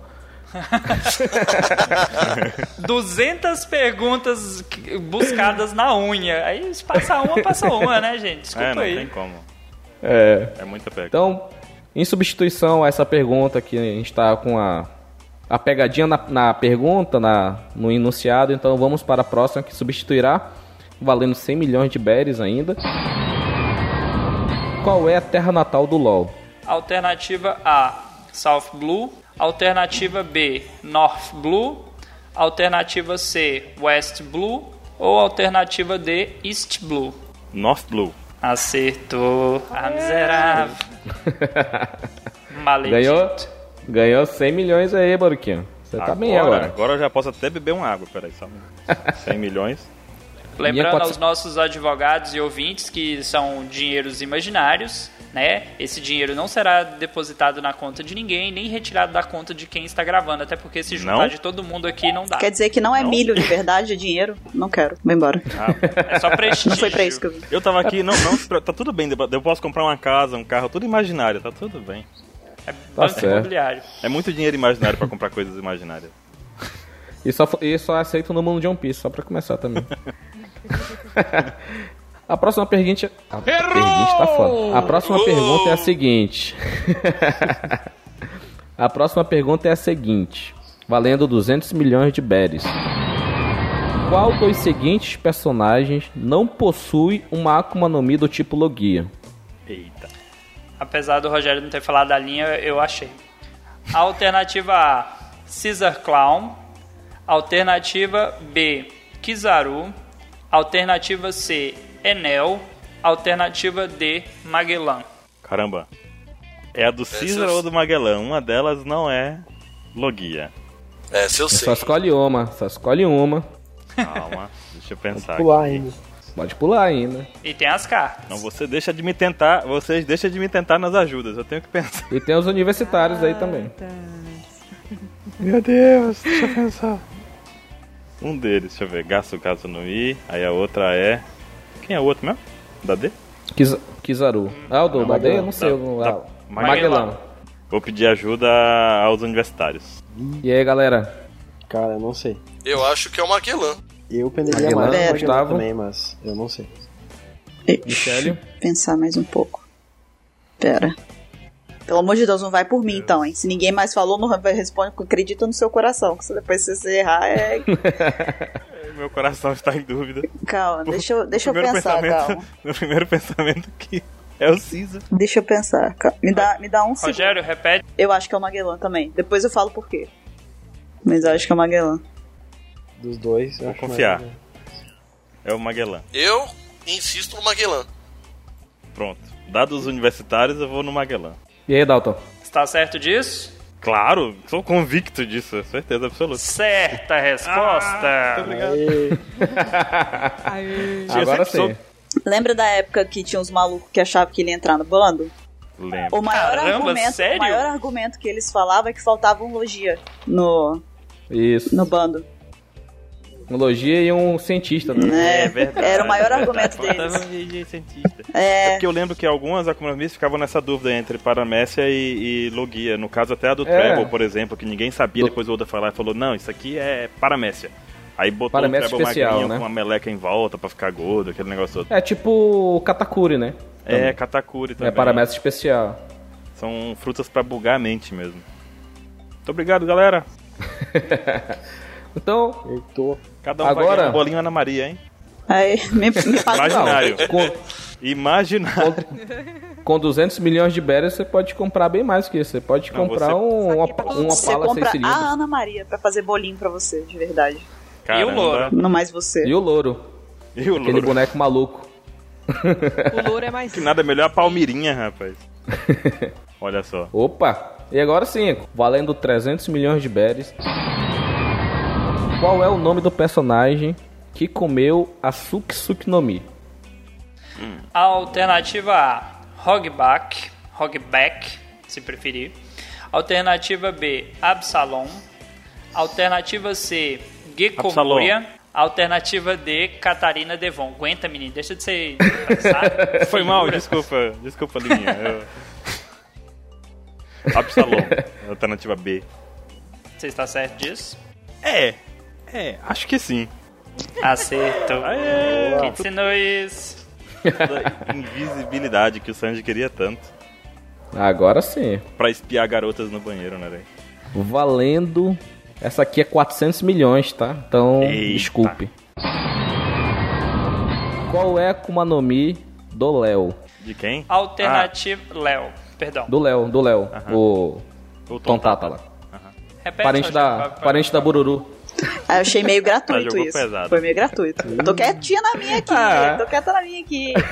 200 perguntas buscadas na unha. Aí se passa uma, passa uma, né, gente? Desculpa é, não aí. tem como. É. É muita pega. Então, em substituição a essa pergunta que a gente tá com a, a pegadinha na, na pergunta, na, no enunciado, então vamos para a próxima que substituirá, valendo 100 milhões de berries ainda. Qual é a terra natal do LoL? Alternativa A, South Blue. Alternativa B, North Blue. Alternativa C, West Blue. Ou alternativa D, East Blue. North Blue. Acertou. Ah, miserável. Maledito. Ganhou, ganhou 100 milhões aí, Baruquinho. Você tá bem agora. Agora eu já posso até beber uma água, peraí, só um minuto. 100 milhões. Lembrando aos nossos advogados e ouvintes que são dinheiros imaginários, né? Esse dinheiro não será depositado na conta de ninguém, nem retirado da conta de quem está gravando, até porque se juntar Não? de todo mundo aqui não dá. quer dizer que não é milho de verdade, é dinheiro? Não quero, vou embora. É só prestígio. Não foi pra isso que eu vim. Eu tava aqui, não, não, tá tudo bem, eu posso comprar uma casa, um carro, tudo imaginário, tá tudo bem. É Tá banco certo. imobiliário. É muito dinheiro imaginário pra comprar coisas imaginárias. E só, e só aceito no mundo de One Piece, só pra começar também. a próxima pergunta. A pergunta tá foda. A próxima pergunta é a seguinte. a próxima pergunta é a seguinte. Valendo 200 milhões de berries. Qual dos seguintes personagens não possui uma Akuma no Mi do tipo Logia? Eita. Apesar do Rogério não ter falado da linha, eu achei. Alternativa A, Caesar Clown. Alternativa B, Kizaru. Alternativa C, Enel. Alternativa D, Magellan. Caramba. É a do Caesar eu- ou do Magellan? Uma delas não é Logia. É, se eu Só sei. escolhe uma, só escolhe uma. Calma, deixa eu pensar. Pular aqui. ainda. Pode pular ainda. E tem as cartas. Não, você deixa de me tentar, vocês deixam de me tentar nas ajudas, eu tenho que pensar. E tem os universitários aí também. Meu Deus, deixa eu pensar. Um deles, deixa eu ver, Gasukazu no I. Aí a outra é. Quem é o outro mesmo? Da D? Kiz- Kizaru. Ah, o do da D? Eu não sei. Da- o- da- ah, Magellan. Vou pedir ajuda aos universitários. E aí, galera? Cara, eu não sei. Eu acho que é o Magellan. Eu penderia Magellan, mais Magellan Gustavo. também, mas eu não sei. Michele? Pensar mais um pouco. Pera. Pelo amor de Deus, não vai por mim então, hein? Se ninguém mais falou, não vai responde, acredita no seu coração. Que se depois se você errar, é. Meu coração está em dúvida. Calma, deixa eu, deixa eu Primeiro pensar, pensamento, calma. Meu primeiro pensamento que é o Caesar. Deixa eu pensar. calma. Me dá, me dá um segundo. Rogério, repete. Eu acho que é o Magellan também. Depois eu falo por quê. Mas eu acho que é o Magellan. Dos dois, eu Vou acho confiar. É o Magellan. Eu insisto no Magellan. Pronto. Dados os universitários, eu vou no Magellan. E aí, Dalton? Está certo disso? Claro, sou convicto disso, certeza absoluta. Certa resposta. Agora sempre sim. Lembra da época que tinha uns malucos que achavam que ele ia entrar no bando? Lembro. O maior, Caramba, argumento, sério? o maior argumento que eles falavam é que faltava um logia no, Isso. no bando. Um logia e um cientista. Né? É, verdade. Era o maior é argumento verdade. deles. De- cientista. É. É porque eu lembro que algumas economistas ficavam nessa dúvida entre paramécia e, e logia. No caso até a do É. Treble, por exemplo, que ninguém sabia, Do- depois o Oda falou e falou, não, isso aqui é paramécia. Aí botou o Treble especial, magrinho né? com uma meleca em volta pra ficar gordo, aquele negócio todo. É tipo Katakuri, né? É, Katakuri também. É paramécia especial. São frutas pra bugar a mente mesmo. Muito obrigado, galera. Então, Eu tô. Cada um vai Agora- ganhar um bolinho Ana Maria, hein? Aí, me, me passa Imaginário. com, Imaginário. com 200 milhões de berries você pode comprar bem mais que isso. Você pode Não, comprar você- um, uma, uma Você pala compra seis cilindros. a Ana Maria pra fazer bolinho pra você, de verdade. Caramba. louro? Não mais você. E o louro. E o Aquele louro. boneco maluco. O louro é mais. Que nada melhor a Palmirinha, rapaz. Olha só. Opa! E agora sim, valendo 300 milhões de berries. Qual é o nome do personagem que comeu a Suki no Mi? Alternativa A, Hogback, Hogback, se preferir. Alternativa B, Absalom. Alternativa C, Gekomoria. Alternativa D, Catarina Devon. Aguenta, menino, deixa de ser. sabe? Foi mal, desculpa. Desculpa, Liminha. Eu... Absalom. Alternativa B. Você está certo disso? É. É, acho que sim. Acertou. Aê! Quem te ensinou isso? Da invisibilidade que o Sanji queria tanto. Agora sim. Pra espiar garotas no banheiro, né, velho? Valendo. Essa aqui é 400 milhões, tá? Então, Eita. desculpe. Qual é a Akuma no Mi do Léo? De quem? Alternativa. Léo, perdão. Do Léo, do Léo. O Ah, o Tom Tata lá. Repete, Parente da, pra- pra- parente da Bururu. Aí eu achei meio gratuito jogou isso. pesado. Foi meio gratuito. Tô quietinha na minha aqui. Ah. Tô quieta na minha aqui.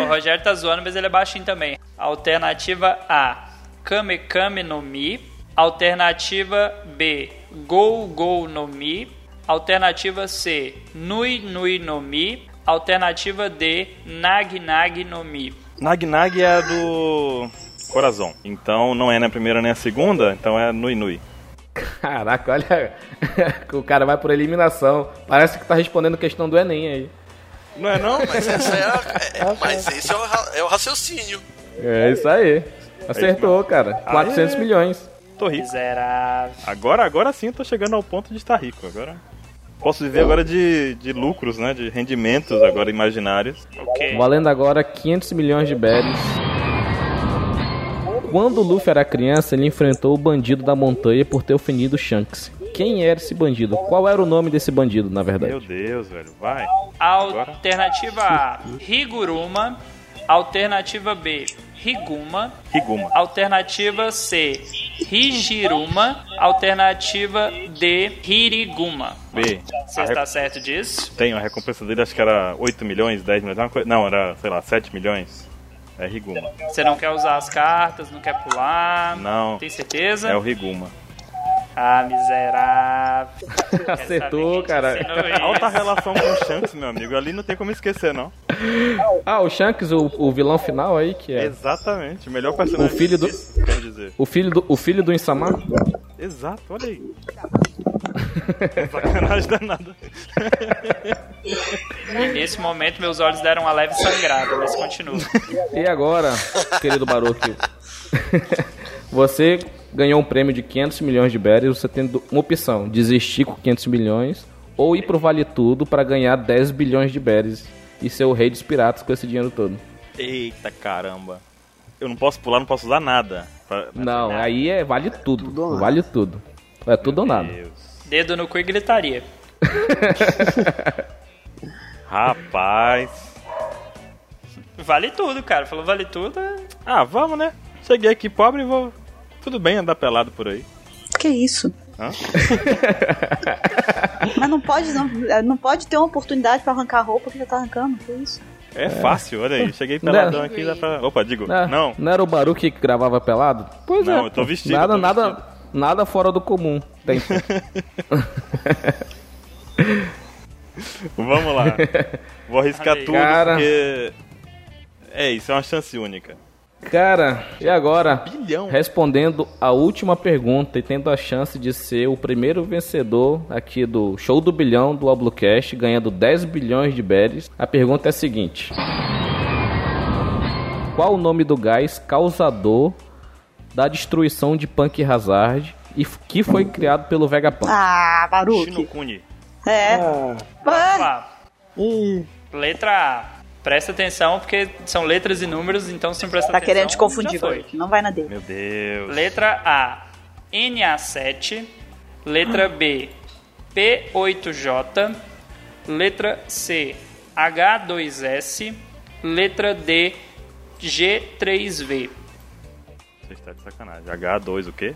O Rogério tá zoando, mas ele é baixinho também. Alternativa A, Kame Kame no Mi. Alternativa B, Gol Gol no Mi. Alternativa C, Nui Nui no Mi. Alternativa D, Nag Nag no Mi. Nag Nag é a do Corazon. Então não é na primeira nem a segunda, então é Nui Nui. Caraca, olha. o cara vai por eliminação. Parece que tá respondendo questão do Enem aí. Não é não? Mas, essa é a- é- mas esse é o, é o raciocínio. É isso aí. Acertou, cara. 400 Aê. milhões. Tô rico. Miserável. Agora, agora sim eu tô chegando ao ponto de estar rico. Agora posso viver agora de, de lucros, né? De rendimentos agora imaginários. Ok. Valendo agora 500 milhões de berries. Quando o Luffy era criança, ele enfrentou o bandido da montanha por ter ofendido Shanks. Quem era esse bandido? Qual era o nome desse bandido, na verdade? Meu Deus, velho. Vai. Alternativa A, Higuruma. Alternativa B, Higuma. Higuma. Alternativa C, Hijiruma. Alternativa D, Hiriguma. B. Você está re- certo disso? Tem, a recompensa dele acho que era 8 milhões, 10 milhões. Não, era, sei lá, 7 milhões. É Riguma. Você não quer usar as cartas, não quer pular? Não. Tem certeza? É o Riguma. Ah, miserável. Acertou, cara. Alta relação com o Shanks, meu amigo. Ali não tem como esquecer, não. Ah, o Shanks, o, o vilão final aí, que é. Exatamente. O melhor personagem. O filho do- Quero dizer. O filho do, o filho do Insama? Exato, olha aí. Sacanagem danada. E nesse momento meus olhos deram uma leve sangrada, mas continua. E agora, querido Baruque, você ganhou um prêmio de 500 milhões de berries, você tem uma opção, desistir com 500 milhões ou ir pro Vale Tudo para ganhar 10 bilhões de berries e ser o rei dos piratas com esse dinheiro todo. Eita caramba. Eu não posso pular, não posso usar nada. Pra- Não, aí é vale tudo, Tudo nada. vale tudo. É tudo ou nada. Deus. Dedo no cu e gritaria. Rapaz. Vale tudo, cara. Falou vale tudo. é- Ah, vamos, né? Cheguei aqui pobre e vou. Tudo bem andar pelado por aí. Que isso? Hã? Mas não pode, não, não pode ter uma oportunidade pra arrancar a roupa que já tá arrancando. Que isso? É, fácil, olha aí. Cheguei peladão aqui, dá pra. Opa, digo. Não, Não. não era o Baruque que gravava pelado? Pois Não, é. eu tô pô. vestido, Nada, tô nada. Nada fora do comum. Tem. Vamos lá. Vou arriscar tudo Cara. porque. É isso, é uma chance única. Cara, e agora? Bilhão. Respondendo a última pergunta e tendo a chance de ser o primeiro vencedor aqui do Show do Bilhão do Oblocast, ganhando 10 bilhões de berries, a pergunta é a seguinte: Qual o nome do gás causador da destruição de Punk Hazard e que foi criado pelo Vegapunk? Ah, Baruque. Shinokuni. É. Ah, Ah, letra A. Presta atenção, porque são letras e números, então se não prestar tá atenção. querendo te confundir. Baruque. Não vai na dele. Meu Deus. Letra A, NA7. Letra B, P8J. Letra C, H2S. Letra D, G3V. Você está de sacanagem. H2 o quê?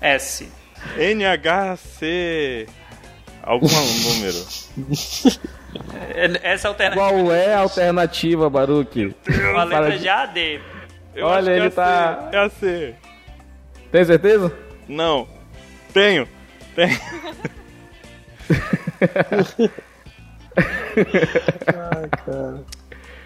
S. NHC. Algum número. Essa alternativa Qual é a alternativa, Baruque? Fala letra de- de A a D. Eu Olha, é ele a tá- C. É a C. Tem certeza? Não. Tenho. Tenho.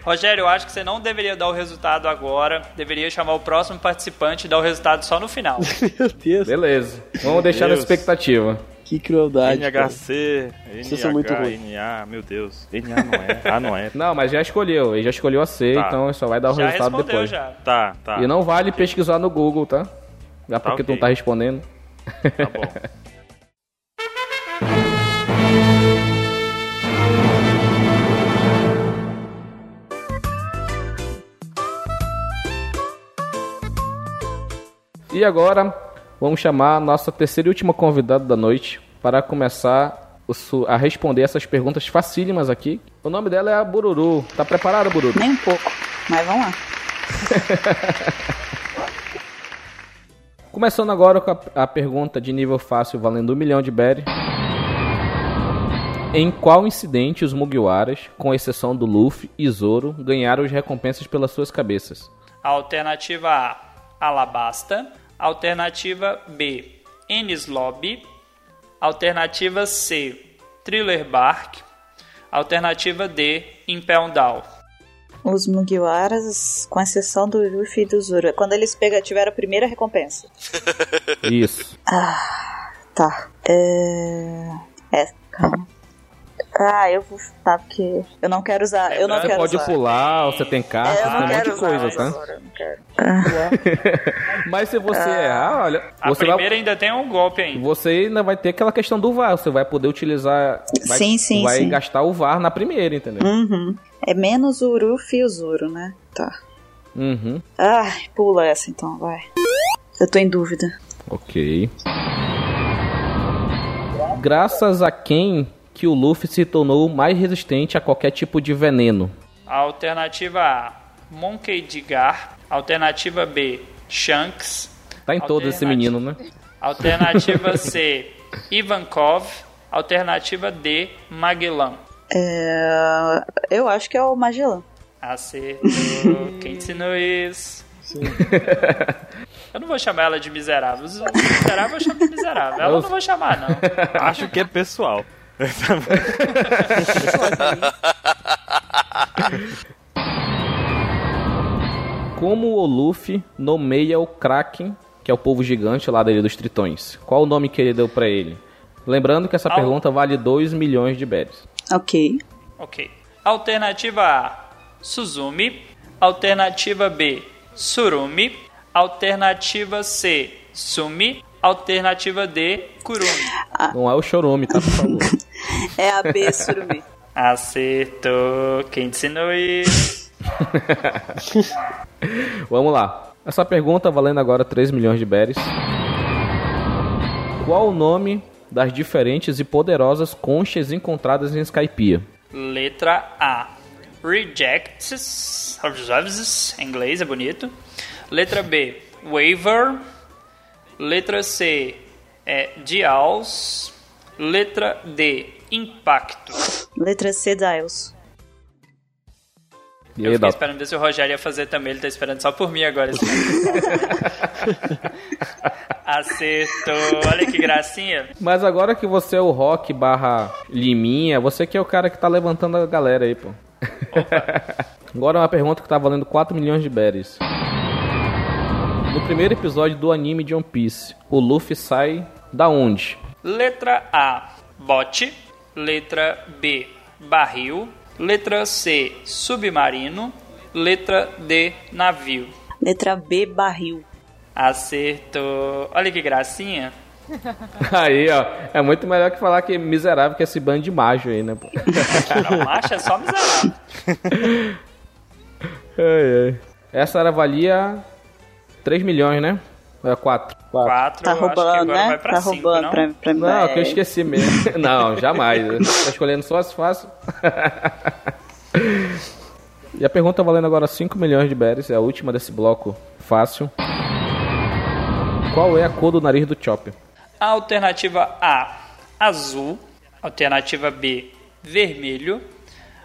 Rogério, eu acho que você não deveria dar o resultado agora. Deveria chamar o próximo participante e dar o resultado só no final. meu Deus, Beleza. Vamos deixar na Deus. expectativa. que crueldade. cara. NHC. Vocês são muito NH, ruins. NA. Meu Deus. NA não é. A não é. Não, mas já escolheu. Ele já escolheu a C, Tá. então só vai dar o já resultado depois. já. Tá, tá. E não vale pesquisar no Google, tá? Já porque tu ok. não tá respondendo. Tá bom. E agora, vamos chamar a nossa terceira e última convidada da noite para começar a responder essas perguntas facílimas aqui. O nome dela é a Bururu. Tá preparada, Bururu? Nem um pouco. Mas vamos lá. Começando agora com a, a pergunta de nível fácil valendo um milhão de berry. Em qual incidente os Mugiwaras, com exceção do Luffy e Zoro, ganharam as recompensas pelas suas cabeças? Alternativa A, Alabasta. Alternativa B, Ennis Lobby. Alternativa C, Thriller Bark. Alternativa D, Impel Down. Os Mugiwaras, com exceção do Luffy e do Zoro. Quando eles pegam, tiveram a primeira recompensa. Isso. Tá. É. É, calma. Ah, eu vou chutar porque eu não quero usar. Eu não Você quero pode usar. pular, você tem É, cartas, eu tem um monte de coisa, tá? agora, eu não quero. Mas se você errar, olha, A você, primeira vai, ainda tem um golpe ainda. você ainda vai ter aquela questão do VAR. Você vai poder utilizar. Vai, Sim, sim, Vai sim. gastar o VAR na primeira, entendeu? Uhum. É menos o Luffy e o Zoro, né? Tá. Uhum. Ai, pula essa então, vai. Eu tô em dúvida. Ok. Graças a quem que o Luffy se tornou mais resistente a qualquer tipo de veneno? Alternativa A, Monkey D. Gar. Alternativa B, Shanks. Tá em todo esse menino, né? Alternativa C, Ivankov. Alternativa D, Magellan. É... Eu acho que é o Magellan. Acertou. Quem ensinou isso? Eu não vou chamar ela de miserável. Os miserável eu chamo de miserável. Ela eu não vou chamar, não. Acho que é pessoal. Como o Luffy nomeia o Kraken que é o povo gigante lá dele dos tritões. Qual o nome que ele deu pra ele? Lembrando que essa Al- pergunta vale 2 milhões de berries. Ok. Ok. Alternativa A, Suzumi. Alternativa B, Surumi. Alternativa C, Sumi. Alternativa D, Kurumi. Não é o chorume, tá, por favor. É a B, Surumi. Acertou. Quem te ensinou isso? Vamos lá. Essa pergunta valendo agora 3 milhões de berries. Qual o nome das diferentes e poderosas conchas encontradas em Skypiea? Letra A. Rejects. Em inglês é bonito. Letra B. Waiver. Letra C. É Dials. Letra D. Impacto. Letra C, Dials. Eu fiquei esperando ver se o Rogério ia fazer também. Ele tá esperando só por mim agora. Acertou. Olha que gracinha. Mas agora que você é o Rock barra Liminha, você que é o cara que tá levantando a galera aí, pô. agora uma pergunta que tá valendo 4 milhões de berries. No primeiro episódio do anime de One Piece, o Luffy sai da onde? Letra A. Bote. Letra B. Barril. Letra C. Submarino. Letra D. Navio. Letra B, barril. Acertou. Olha que gracinha. Aí, ó, é muito melhor que falar que é miserável que esse bando de macho aí, né, pô? Não, macho é só miserável. Ai, ai. Essa era valia 3 milhões, né? É 4. Quatro, Tá eu acho que roubando, agora né? vai pra Tá cinco, roubando não? pra, pra Não, é, que eu esqueci mesmo. Não, jamais. Tá escolhendo só as fáceis. E a pergunta valendo agora 5 milhões de berries, é a última desse bloco fácil. Qual é a cor do nariz do Chopper? Alternativa A, azul. Alternativa B, vermelho.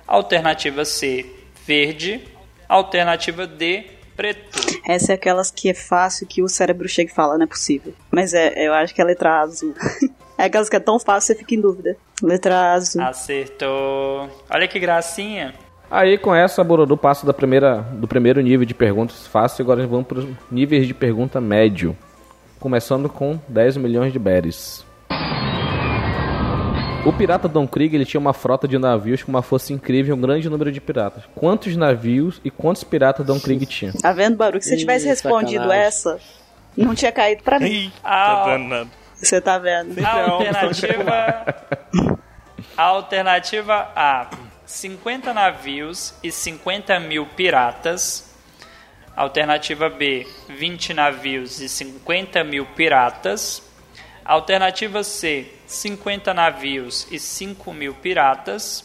Alternativa C, verde. Alternativa D, preto. Essa é aquelas que é fácil que o cérebro chega e fala, não é possível. Mas é, eu acho que é a letra azul. É aquelas que é tão fácil que você fica em dúvida. Letra azul. Acertou. Olha que gracinha. Aí com essa, Borodu passa da primeira, do primeiro nível de perguntas fácil, agora vamos para os níveis de pergunta médio. Começando com 10 milhões de berries. O pirata Don Krieg ele tinha uma frota de navios com uma força incrível e um grande número de piratas. Quantos navios e quantos piratas Don Krieg tinha? Tá vendo, Baru? Se você Ih, tivesse respondido sacanagem. essa, não tinha caído pra mim. Tá danado. Você tá vendo? A alternativa. A alternativa A: 50 navios e 50 mil piratas. Alternativa B: 20 navios e 50 mil piratas. Alternativa C: 50 navios e 5 mil piratas.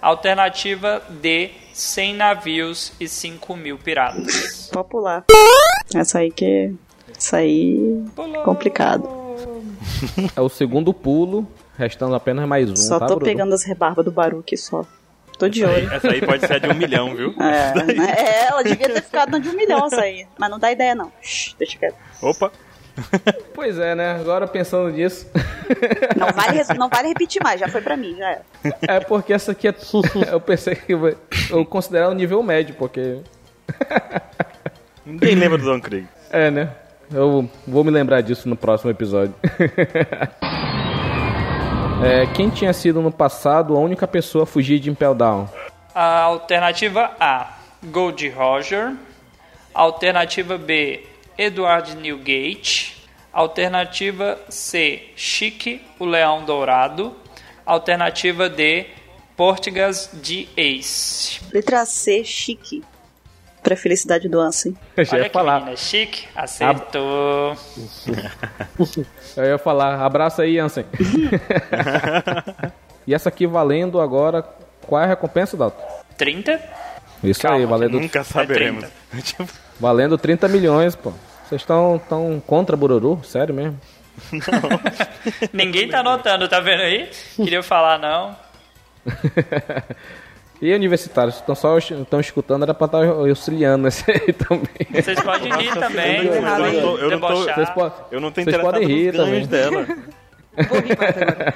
Alternativa D: 100 navios e 5 mil piratas. Popular. Essa aí que. Essa aí. Complicado. É o segundo pulo, restando apenas mais um, Só tá, tô Bruno? pegando as rebarbas do Baruque só. Tô de olho. Essa aí pode ser a de um milhão, viu? É, né? É, ela devia ter ficado na de um milhão essa aí. Mas não dá ideia, não. Shhh, deixa quieto. Opa! Pois é, né? Agora pensando nisso. Não vale, não vale repetir mais, já foi pra mim, já era. É porque essa aqui é. Eu pensei que. Eu considero o nível médio, porque. Ninguém lembra do Don Krieg. É, né? Eu vou me lembrar disso no próximo episódio. É, quem tinha sido no passado a única pessoa a fugir de Impel Down? A alternativa A, Gold Roger. Alternativa B, Edward Newgate. Alternativa C, Chique, o Leão Dourado. Alternativa D, Portugas de Ace. Letra C, chique. Pra felicidade do Ansem. Eu já Olha ia que falar. menina chique. Acertou. Eu ia falar. Abraço aí, Ansem. e essa aqui valendo agora. Qual é a recompensa, Dalton? 30? Isso Calma, aí, valendo, Nunca saberemos. valendo 30 milhões, pô. Vocês estão tão contra Bururu? Sério mesmo? Ninguém tá anotando, tá vendo aí? Queria falar não. E universitários, estão só estão escutando, era pra estar auxiliando nesse aí também. Vocês podem rir também. eu não tô- eu não tô- debochar. Vocês, po- Eu não tô Vocês podem rir também. dela. Vou rir mais agora.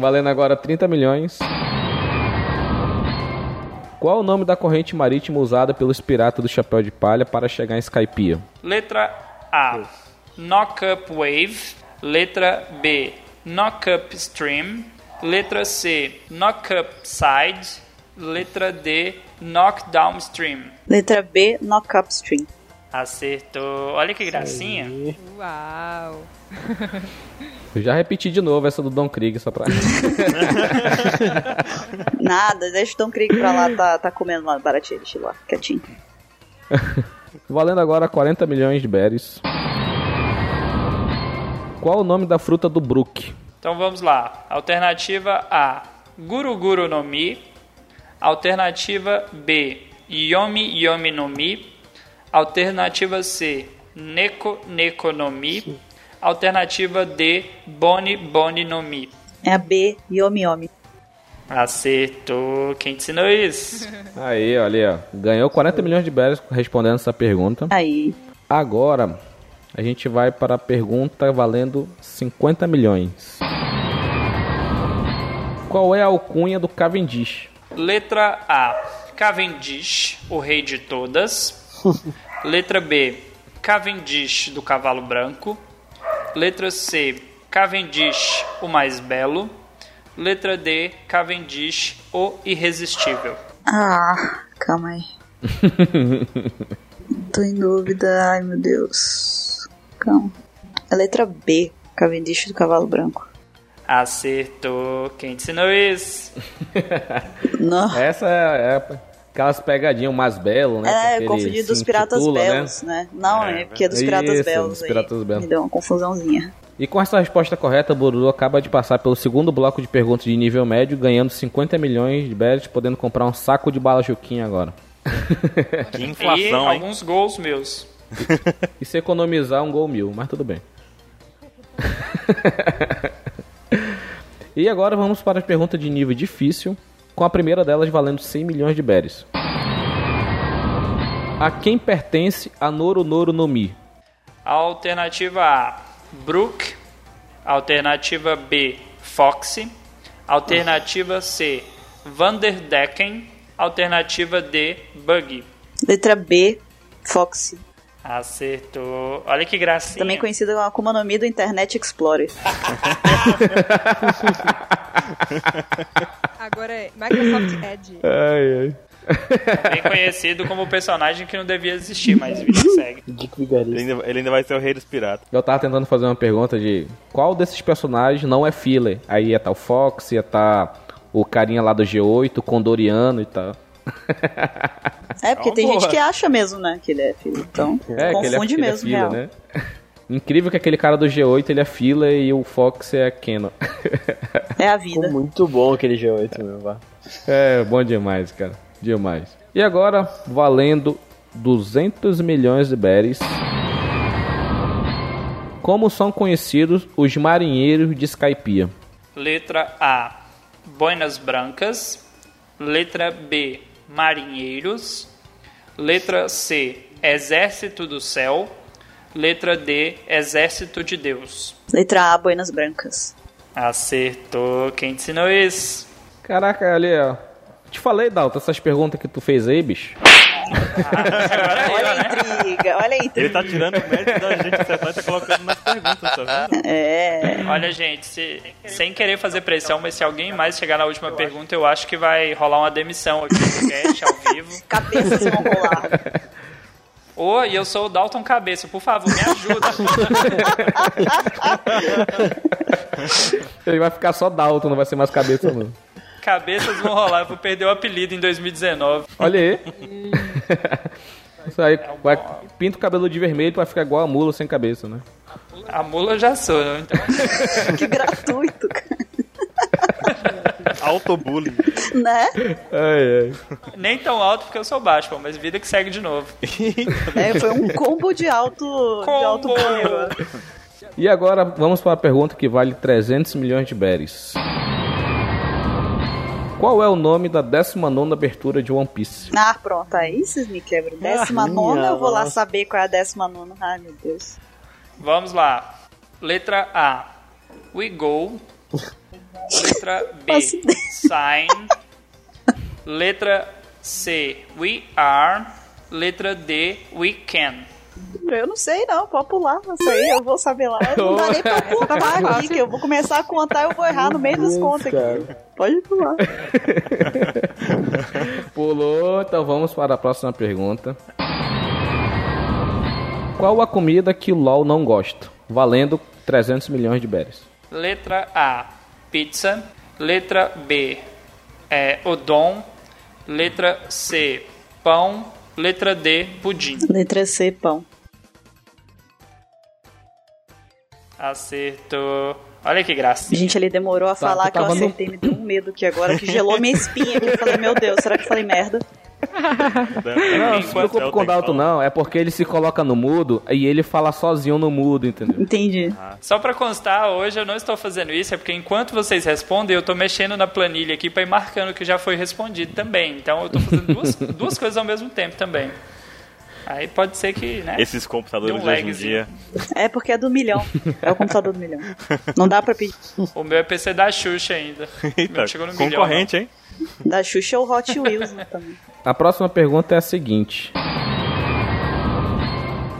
Valendo agora 30 milhões. Qual o nome da corrente marítima usada pelos piratas do Chapéu de Palha para chegar em Skypiea? Letra A. Knock Up Wave. Letra B. Knock Up Stream. Letra C. Knock Up Side. Letra D. Knock Downstream. Letra B, knock upstream. Acertou. Olha que gracinha. Uau. Eu já repeti de novo essa do Don Krieg, só pra. Nada, deixa o Tom Krieg pra lá, tá, tá comendo uma baratinha, ele lá, quietinho. Valendo agora 40 milhões de berries. Qual o nome da fruta do Brook? Então vamos lá. Alternativa A, Guru Guru no Mi. Alternativa B, Yomi Yomi no Mi. Alternativa C, Neko Neko no Mi. Alternativa D, Boni Boni no Mi. É a B, Yomi Yomi. Acertou. Quem te ensinou isso? Aí, olha, ó. Ganhou 40 milhões de berries respondendo essa pergunta. Aí. Agora, a gente vai para a pergunta valendo 50 milhões. Qual é a alcunha do Cavendish? Letra A, Cavendish, o rei de todas. Letra B, Cavendish do cavalo branco. Letra C, Cavendish, o mais belo. Letra D, Cavendish, o irresistível. Ah, calma aí. Tô em dúvida, ai meu Deus. Calma. A letra B, Cavendish do cavalo branco. Acertou. Quem te ensinou isso? Não. Essa é, é aquelas pegadinhas mais belo, né? É, eu confundi dos Piratas intitula, né? Belos, né? Não, é, porque é dos Piratas Isso, Belos dos aí. Piratas Belos. Me deu uma confusãozinha. E com essa resposta correta, o Bururu acaba de passar pelo segundo bloco de perguntas de nível médio, ganhando 50 milhões de berries, podendo comprar um saco de bala Juquinha agora. Que e inflação, hein? alguns gols meus. E se economizar, um gol mil, mas tudo bem. e agora vamos para as perguntas de nível difícil, com a primeira delas valendo 100 milhões de berries. A quem pertence a Noro Noro no Mi? Alternativa A, Brook. Alternativa B, Foxy. Alternativa C, Vanderdecken. Alternativa D, Buggy. Letra B, Foxy. Acertou. Olha que gracinha. Também conhecida como Akuma no Mi do Internet Explorer. Agora é Microsoft Edge. Ai, ai. Bem conhecido como personagem que não devia existir, mas vida segue. Dick Ele ainda, ele ainda vai ser o rei dos piratas. Eu tava tentando fazer uma pergunta de qual desses personagens não é filler? Aí ia estar o Fox, ia estar o carinha lá do G8, o Condoriano e tal. É, porque Então, tem boa. gente que acha mesmo, né, que ele é filho. Então, É, é, confunde ele é mesmo, filler, real. né? Incrível que aquele cara do G8 ele é filler e o Fox é Canon. É a Ficou vida. muito bom aquele G8, meu. vá. É, bom demais, cara. Demais. E agora, valendo 200 milhões de berries. Como são conhecidos os marinheiros de Skypiea? Letra A, Boinas Brancas. Letra B, Marinheiros. Letra C, Exército do Céu. Letra D, Exército de Deus. Letra A, Boinas Brancas. Acertou. Quem te ensinou isso? Caraca, ali, ó. Te falei, Dalton, essas perguntas que tu fez aí, bicho. Olha a intriga, olha a Ele intriga. tá tirando o mérito da gente acertar e tá colocando nas perguntas, tá vendo? É. Olha, gente, se- sem querer fazer pressão, mas se alguém mais chegar na última pergunta, eu acho que vai rolar uma demissão aqui no cast, ao vivo. Cabeças vão rolar. Ô, e eu sou o Dalton Cabeça, por favor, me ajuda. Ele vai ficar só Dalton, não vai ser mais cabeça, não. Cabeças vão rolar, eu vou perder o apelido em 2019. Olha aí. Isso aí, vai, pinta o cabelo de vermelho pra ficar igual a mula sem cabeça, né? A mula eu já sou, né? então Que gratuito, cara. Autobullying. né? Ai, ai. nem tão alto porque eu sou baixo, pô, mas vida que segue de novo. É, foi um combo de alto, de alto Combo! bullying agora. E agora vamos para a pergunta que vale 300 milhões de berries. Qual é o nome da 19 abertura de One Piece? Ah, pronto, aí vocês me quebram. Décima nona, minha eu vou lá nossa. saber qual é a décima nona. Ai, meu Deus. Vamos lá. Letra A, We Go. Letra B. Sign. Letra C, We Are. Letra D, We Can. Eu não sei, não. Pode pular. Isso aí eu vou saber lá. Não dá nem pra contar aqui, que eu vou começar a contar e eu vou errar no meio dos contos aqui. Pode pular. Pulou, então vamos para a próxima pergunta. Qual a comida que o LoL não gosta? Valendo 300 milhões de berries. Letra A, pizza. Letra B, é, udon. Letra C, pão. Letra D, pudim. Letra C, pão. Acertou. Olha que gracinha. Gente, ele demorou a Tá, falar tu que eu tava no- acertei, me deu um medo aqui agora, que gelou minha espinha aqui. Eu falei, meu Deus, será que eu falei merda? Não, não se preocupe com o Dalton não, é porque ele se coloca no mudo e ele fala sozinho no mudo, entendeu? Entendi. Só pra constar, hoje eu não estou fazendo isso, é porque enquanto vocês respondem, eu tô mexendo na planilha aqui pra ir marcando que já foi respondido também. Então eu tô fazendo duas, duas coisas ao mesmo tempo também. Aí pode ser que, né? Esses computadores um de hoje em dia. É porque é do milhão. É o computador do milhão. Não dá pra pedir. O meu é PC da Xuxa ainda. O Eita, meu chegou no milhão. concorrente, hein? Da Xuxa é o Hot Wheels né, também. A próxima pergunta é a seguinte: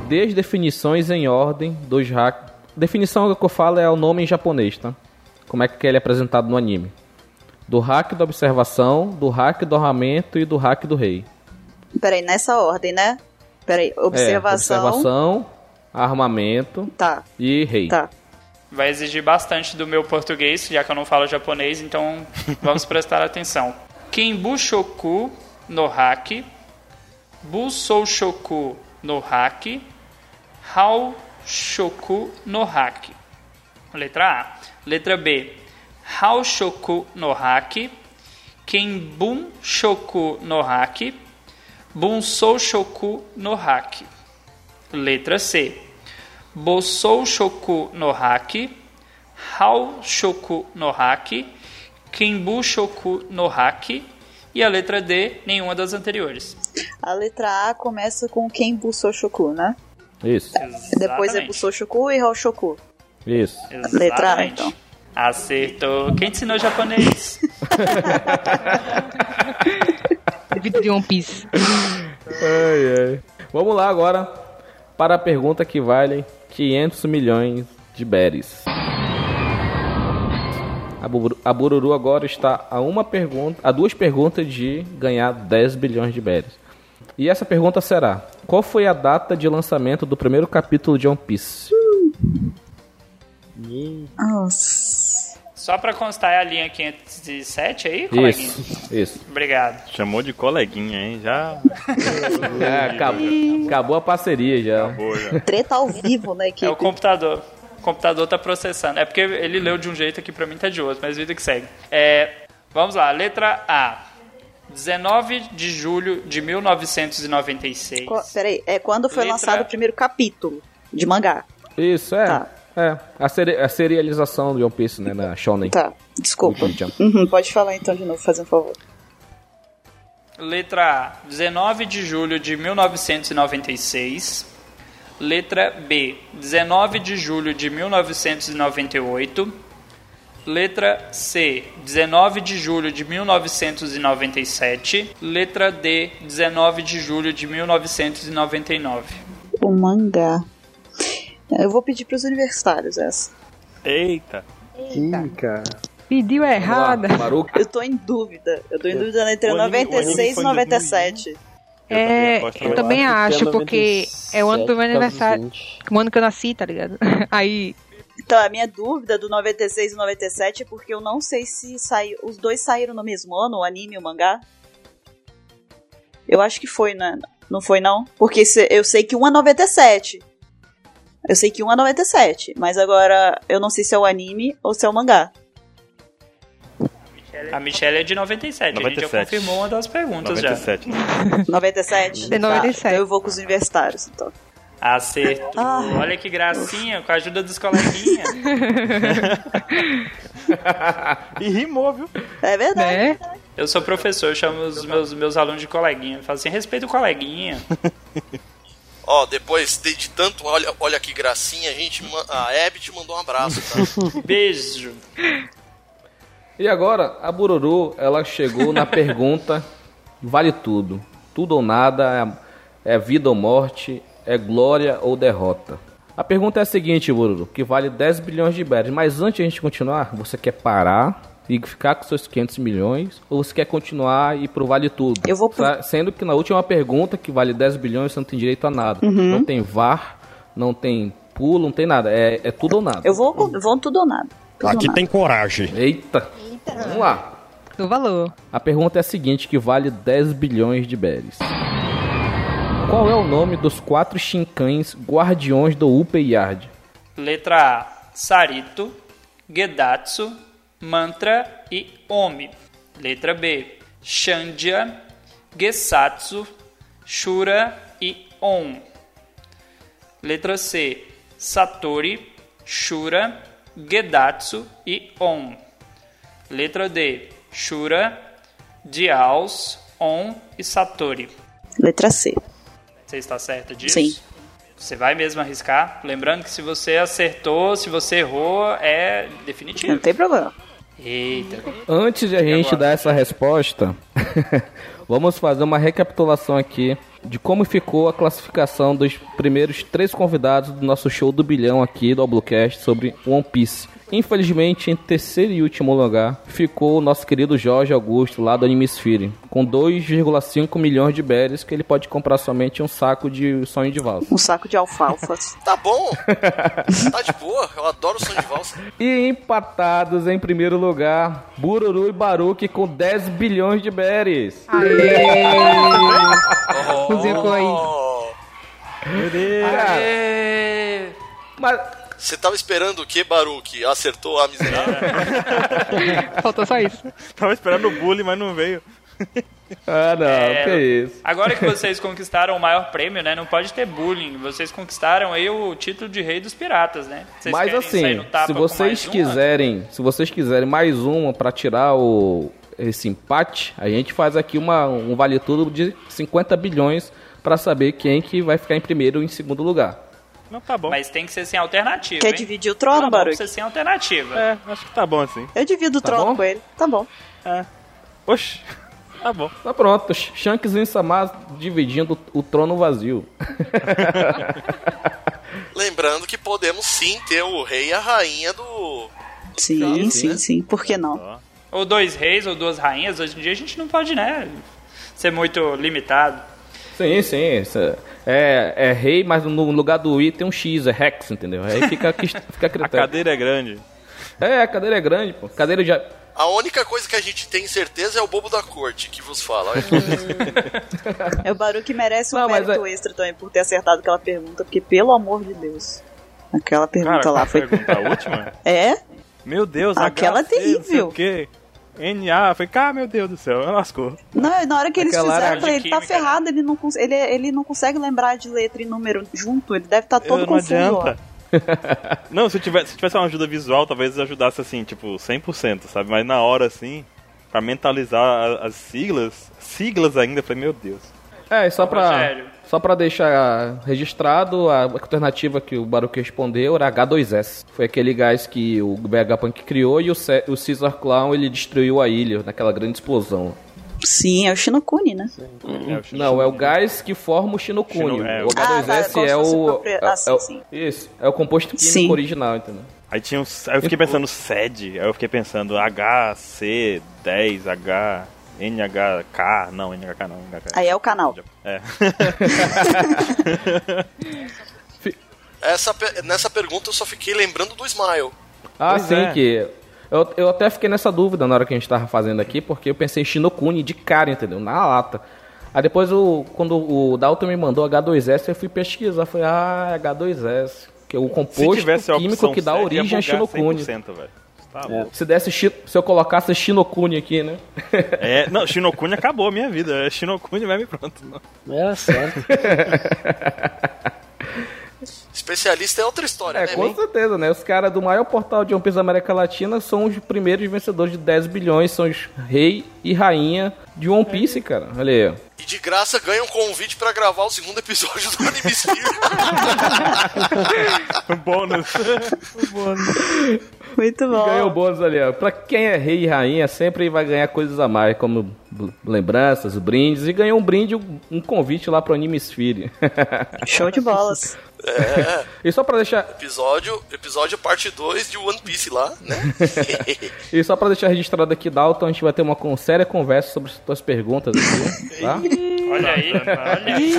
Dê as definições em ordem dos hack. Definição que eu falo é o nome em japonês, tá? Como é que ele é apresentado no anime? Do hack da observação, do hack do armamento e do hack do rei. Peraí, nessa ordem, né? Peraí, É, observação. observação, armamento Tá, e rei. tá. Vai exigir bastante do meu português, já que eu não falo japonês, então vamos prestar atenção. Kenbu Shoku no Haki, Busou Shoku no Haki, Hao Shoku no Haki. Letra A. Letra B. Hao Shoku no Haki, Kenbun Shoku no Haki, Bunsou Shoku no Haki. Letra C. Bosou Shoku no Haki, Hao Shoku no Haki, Kenbu Shoku no Haki e a letra D, nenhuma das anteriores. A letra A começa com quem Busou Shoku, né? Isso, Depois é Exatamente. Busou Shoku e Hoshoku. isso. Letra A, Exatamente. então. Acertou. Quem te ensinou japonês? Vídeo de One Piece. Ai, ai. Vamos lá agora para a pergunta que vale 500 milhões de berries. A, Buru- a Bururu agora está a uma pergunta, a duas perguntas de ganhar 10 bilhões de berries. E essa pergunta será: qual foi a data de lançamento do primeiro capítulo de One Piece? Nossa. Só pra constar, é a linha 507 aí, coleguinha? Isso, isso. Obrigado. Chamou de coleguinha, hein? Já. É, acabou, acabou a parceria já. Boa, já. Treta ao vivo na É o equipe. computador. O computador tá processando. É porque ele leu de um jeito aqui pra mim tá de outro, mas vida que segue. É, vamos lá, letra A. 19 de julho de 1996. Co- Peraí, é quando foi Letra- lançado o primeiro capítulo de mangá. Isso, é. Tá. É, a, seri- a serialização de One Piece, né, na Shonen. Tá, desculpa. Uhum, pode falar então de novo, fazendo um favor. Letra A, 19 de julho de 1996. Letra B, 19 de julho de 1998. Letra C, 19 de julho de 1997. Letra D, 19 de julho de 1999. O mangá. Eu vou pedir pros universitários essa. Eita. Ih, cara. Pediu errada. Baruch. Eu tô em dúvida. Eu tô em dúvida entre O anime- o anime 96 e foi em 97. Eu É, também eu também acho que acho, é porque é o ano do meu 97 aniversário. 20. O ano que eu nasci, tá ligado? Aí, Então, a minha dúvida do 96 e 97 é porque eu não sei se saiu. Os dois saíram no mesmo ano, o anime e o mangá. Eu acho que foi, né? Não foi, não? Porque se- eu sei que um é 97. Eu sei que um é 97. Mas agora eu não sei se é o anime ou se é o mangá. A Michelle é de 97. A gente 97. já confirmou uma das perguntas já. 97. 97? De 97. Tá, então eu vou com os universitários, então. Acertou. Ah. Olha que gracinha, com a ajuda dos coleguinhas. E rimou, viu? É verdade. né? Eu sou professor, eu chamo os meus, meus alunos de coleguinha. Eu falo assim, respeita o coleguinha. Ó, depois de, de tanto, olha, olha que gracinha, a gente, a Abby te mandou um abraço, tá? Beijo. E agora, a Bururu, ela chegou na pergunta vale tudo. Tudo ou nada, é, é vida ou morte. é glória ou derrota. A pergunta é a seguinte, Bururu, que vale 10 bilhões de berries, mas antes de a gente continuar, você quer parar ficar com seus 500 milhões ou você quer continuar e ir pro vale tudo? Eu vou pro- Sendo que na última pergunta, que vale 10 bilhões, você não tem direito a nada. Uhum. Não tem VAR, não tem pulo, não tem nada. É, é tudo ou nada. Eu vou, com- vou tudo ou nada. Tudo ou nada. coragem. Eita. Vamos lá. Do valor. A pergunta é a seguinte, que vale 10 bilhões de berries. Qual é o nome dos quatro Shinkans guardiões do Upper Yard? Letra A, Sarito, Gedatsu, Mantra e Omi. Letra B, Shandya, Gesatsu, Shura e On. Letra C, Satori, Shura, Gedatsu e On. Letra D, Shura, Diaos, On e Satori. Letra C. Você está certa disso? Sim. Você vai mesmo arriscar? Lembrando que se você acertou, se você errou, é definitivo. Não tem problema. Eita. Antes de a gente dar essa resposta, vamos fazer uma recapitulação aqui de como ficou a classificação dos primeiros três convidados do nosso show do bilhão aqui do Oblocast sobre One Piece. Infelizmente, em terceiro e último lugar, ficou o nosso querido Jorge Augusto, lá do Animesphere, com 2,5 milhões de berries que ele pode comprar somente um saco de sonho de valsa. Um saco de alfalfas. Tá bom. tá de boa. Eu adoro o som de valsa. E empatados em primeiro lugar, Bururu e Baruque com 10 bilhões de berries. Zicou aí. Meu Deus. Mas Você tava esperando o que, Baruque? Acertou a miserável? Faltou só isso. Tava esperando o bullying, mas não veio. Ah, não, É, que isso. Agora que vocês conquistaram o maior prêmio, né? Não pode ter bullying. Vocês conquistaram aí o título de rei dos piratas, né? Vocês Mas assim, se vocês mais uma? quiserem, se vocês quiserem mais uma pra tirar o esse empate, a gente faz aqui uma, um vale tudo de 50 bilhões pra saber quem que vai ficar em primeiro e em segundo lugar. Não, tá bom. Mas tem que ser sem alternativa. Quer hein? dividir o trono, Tá bom, Baruque? Precisa ser sem alternativa. É, acho que tá bom assim. Eu divido o Tá trono bom? com ele. Tá bom. Oxi. Tá bom. Tá pronto, Shanks e Samar dividindo o trono vazio. Lembrando que podemos sim ter o rei e a rainha do. Sim, sim, sim, né? sim. Por que não? Ou dois reis ou duas rainhas. Hoje em dia a gente não pode, né? Ser muito limitado. Sim, sim. é- É, é rei, mas no lugar do I tem um X, é Rex, entendeu? Aí fica, fica a A critério. cadeira é grande. É, a cadeira é grande, pô. Cadeira de. A única coisa que a gente tem certeza é o bobo da corte que vos fala. É o Baruque merece um Não, mérito extra também por ter acertado aquela pergunta, porque pelo amor de Deus. Aquela pergunta Cara, lá a foi. pergunta a última? É? Meu Deus, Aquela é HC, Não sei terrível. o quê. NA, eu falei, cara, meu Deus do céu, lascou. Não, na hora que eles Aquela fizeram, eu falei, ele tá química, ferrado, ele não, ele, ele não consegue lembrar de letra e número junto, ele deve estar todo Eu não confuso. ó. adianta. não, se tivesse, se tivesse uma ajuda visual, talvez ajudasse assim, tipo, 100%, sabe? Mas na hora, assim, pra mentalizar as siglas, siglas ainda, eu falei, meu Deus. É, e só pra, Rogério. Só pra deixar registrado, a alternativa que o Baruch respondeu era H2S. Foi aquele gás que o Vegapunk criou e o, Ce- o Caesar Clown ele destruiu a ilha naquela grande explosão. Sim, é o Shinokuni, né? É, o Não, é o gás que forma o Shinokuni. Shino- é, o o- Ah, tá, H2S é fosse o. propria- é- ah, sim, é o- sim. Isso, é o composto químico Sim. original, entendeu? Aí tinha uns, aí eu fiquei pensando SED, aí eu fiquei pensando HC10, H, NHK, não, NHK não, NHK. Aí é o canal. É. Essa, nessa pergunta eu só fiquei lembrando do Smile. Ah, Pois sim, é. que. Eu, eu até fiquei nessa dúvida na hora que a gente tava fazendo aqui, porque eu pensei em Shinokuni de cara, entendeu? Na lata. Aí depois, o, quando o Dalton me mandou H2S, eu fui pesquisar. Falei, ah, é H2S. Que é o Se composto químico que dá origem a Shinokuni. 100%, velho. Tá É. Se, desse, se eu colocasse Shinokuni aqui, né? É, não, Shinokuni acabou a minha vida. É Shinokuni mesmo e pronto. Não. É certo. Especialista é outra história, É, né? com certeza, né? Os caras do maior portal de One Piece da América Latina são os primeiros vencedores de 10 bilhões, são os rei e rainha de One Piece, cara. Olha aí, ó. E de graça ganha um convite pra gravar o segundo episódio do Anime Sphere. Bônus. Muito bom. Ganhou bônus ali, ó. Pra quem é rei e rainha, sempre vai ganhar coisas a mais, como lembranças, brindes. E ganhou um brinde, um convite lá pro Anime Sphere. Show de bolas. É. E só pra deixar. Episódio, episódio parte 2 de One Piece lá, né? e só pra deixar registrado aqui, Dalton, a gente vai ter uma séria conversa sobre as tuas perguntas aqui, tá? Olha aí, olha aí.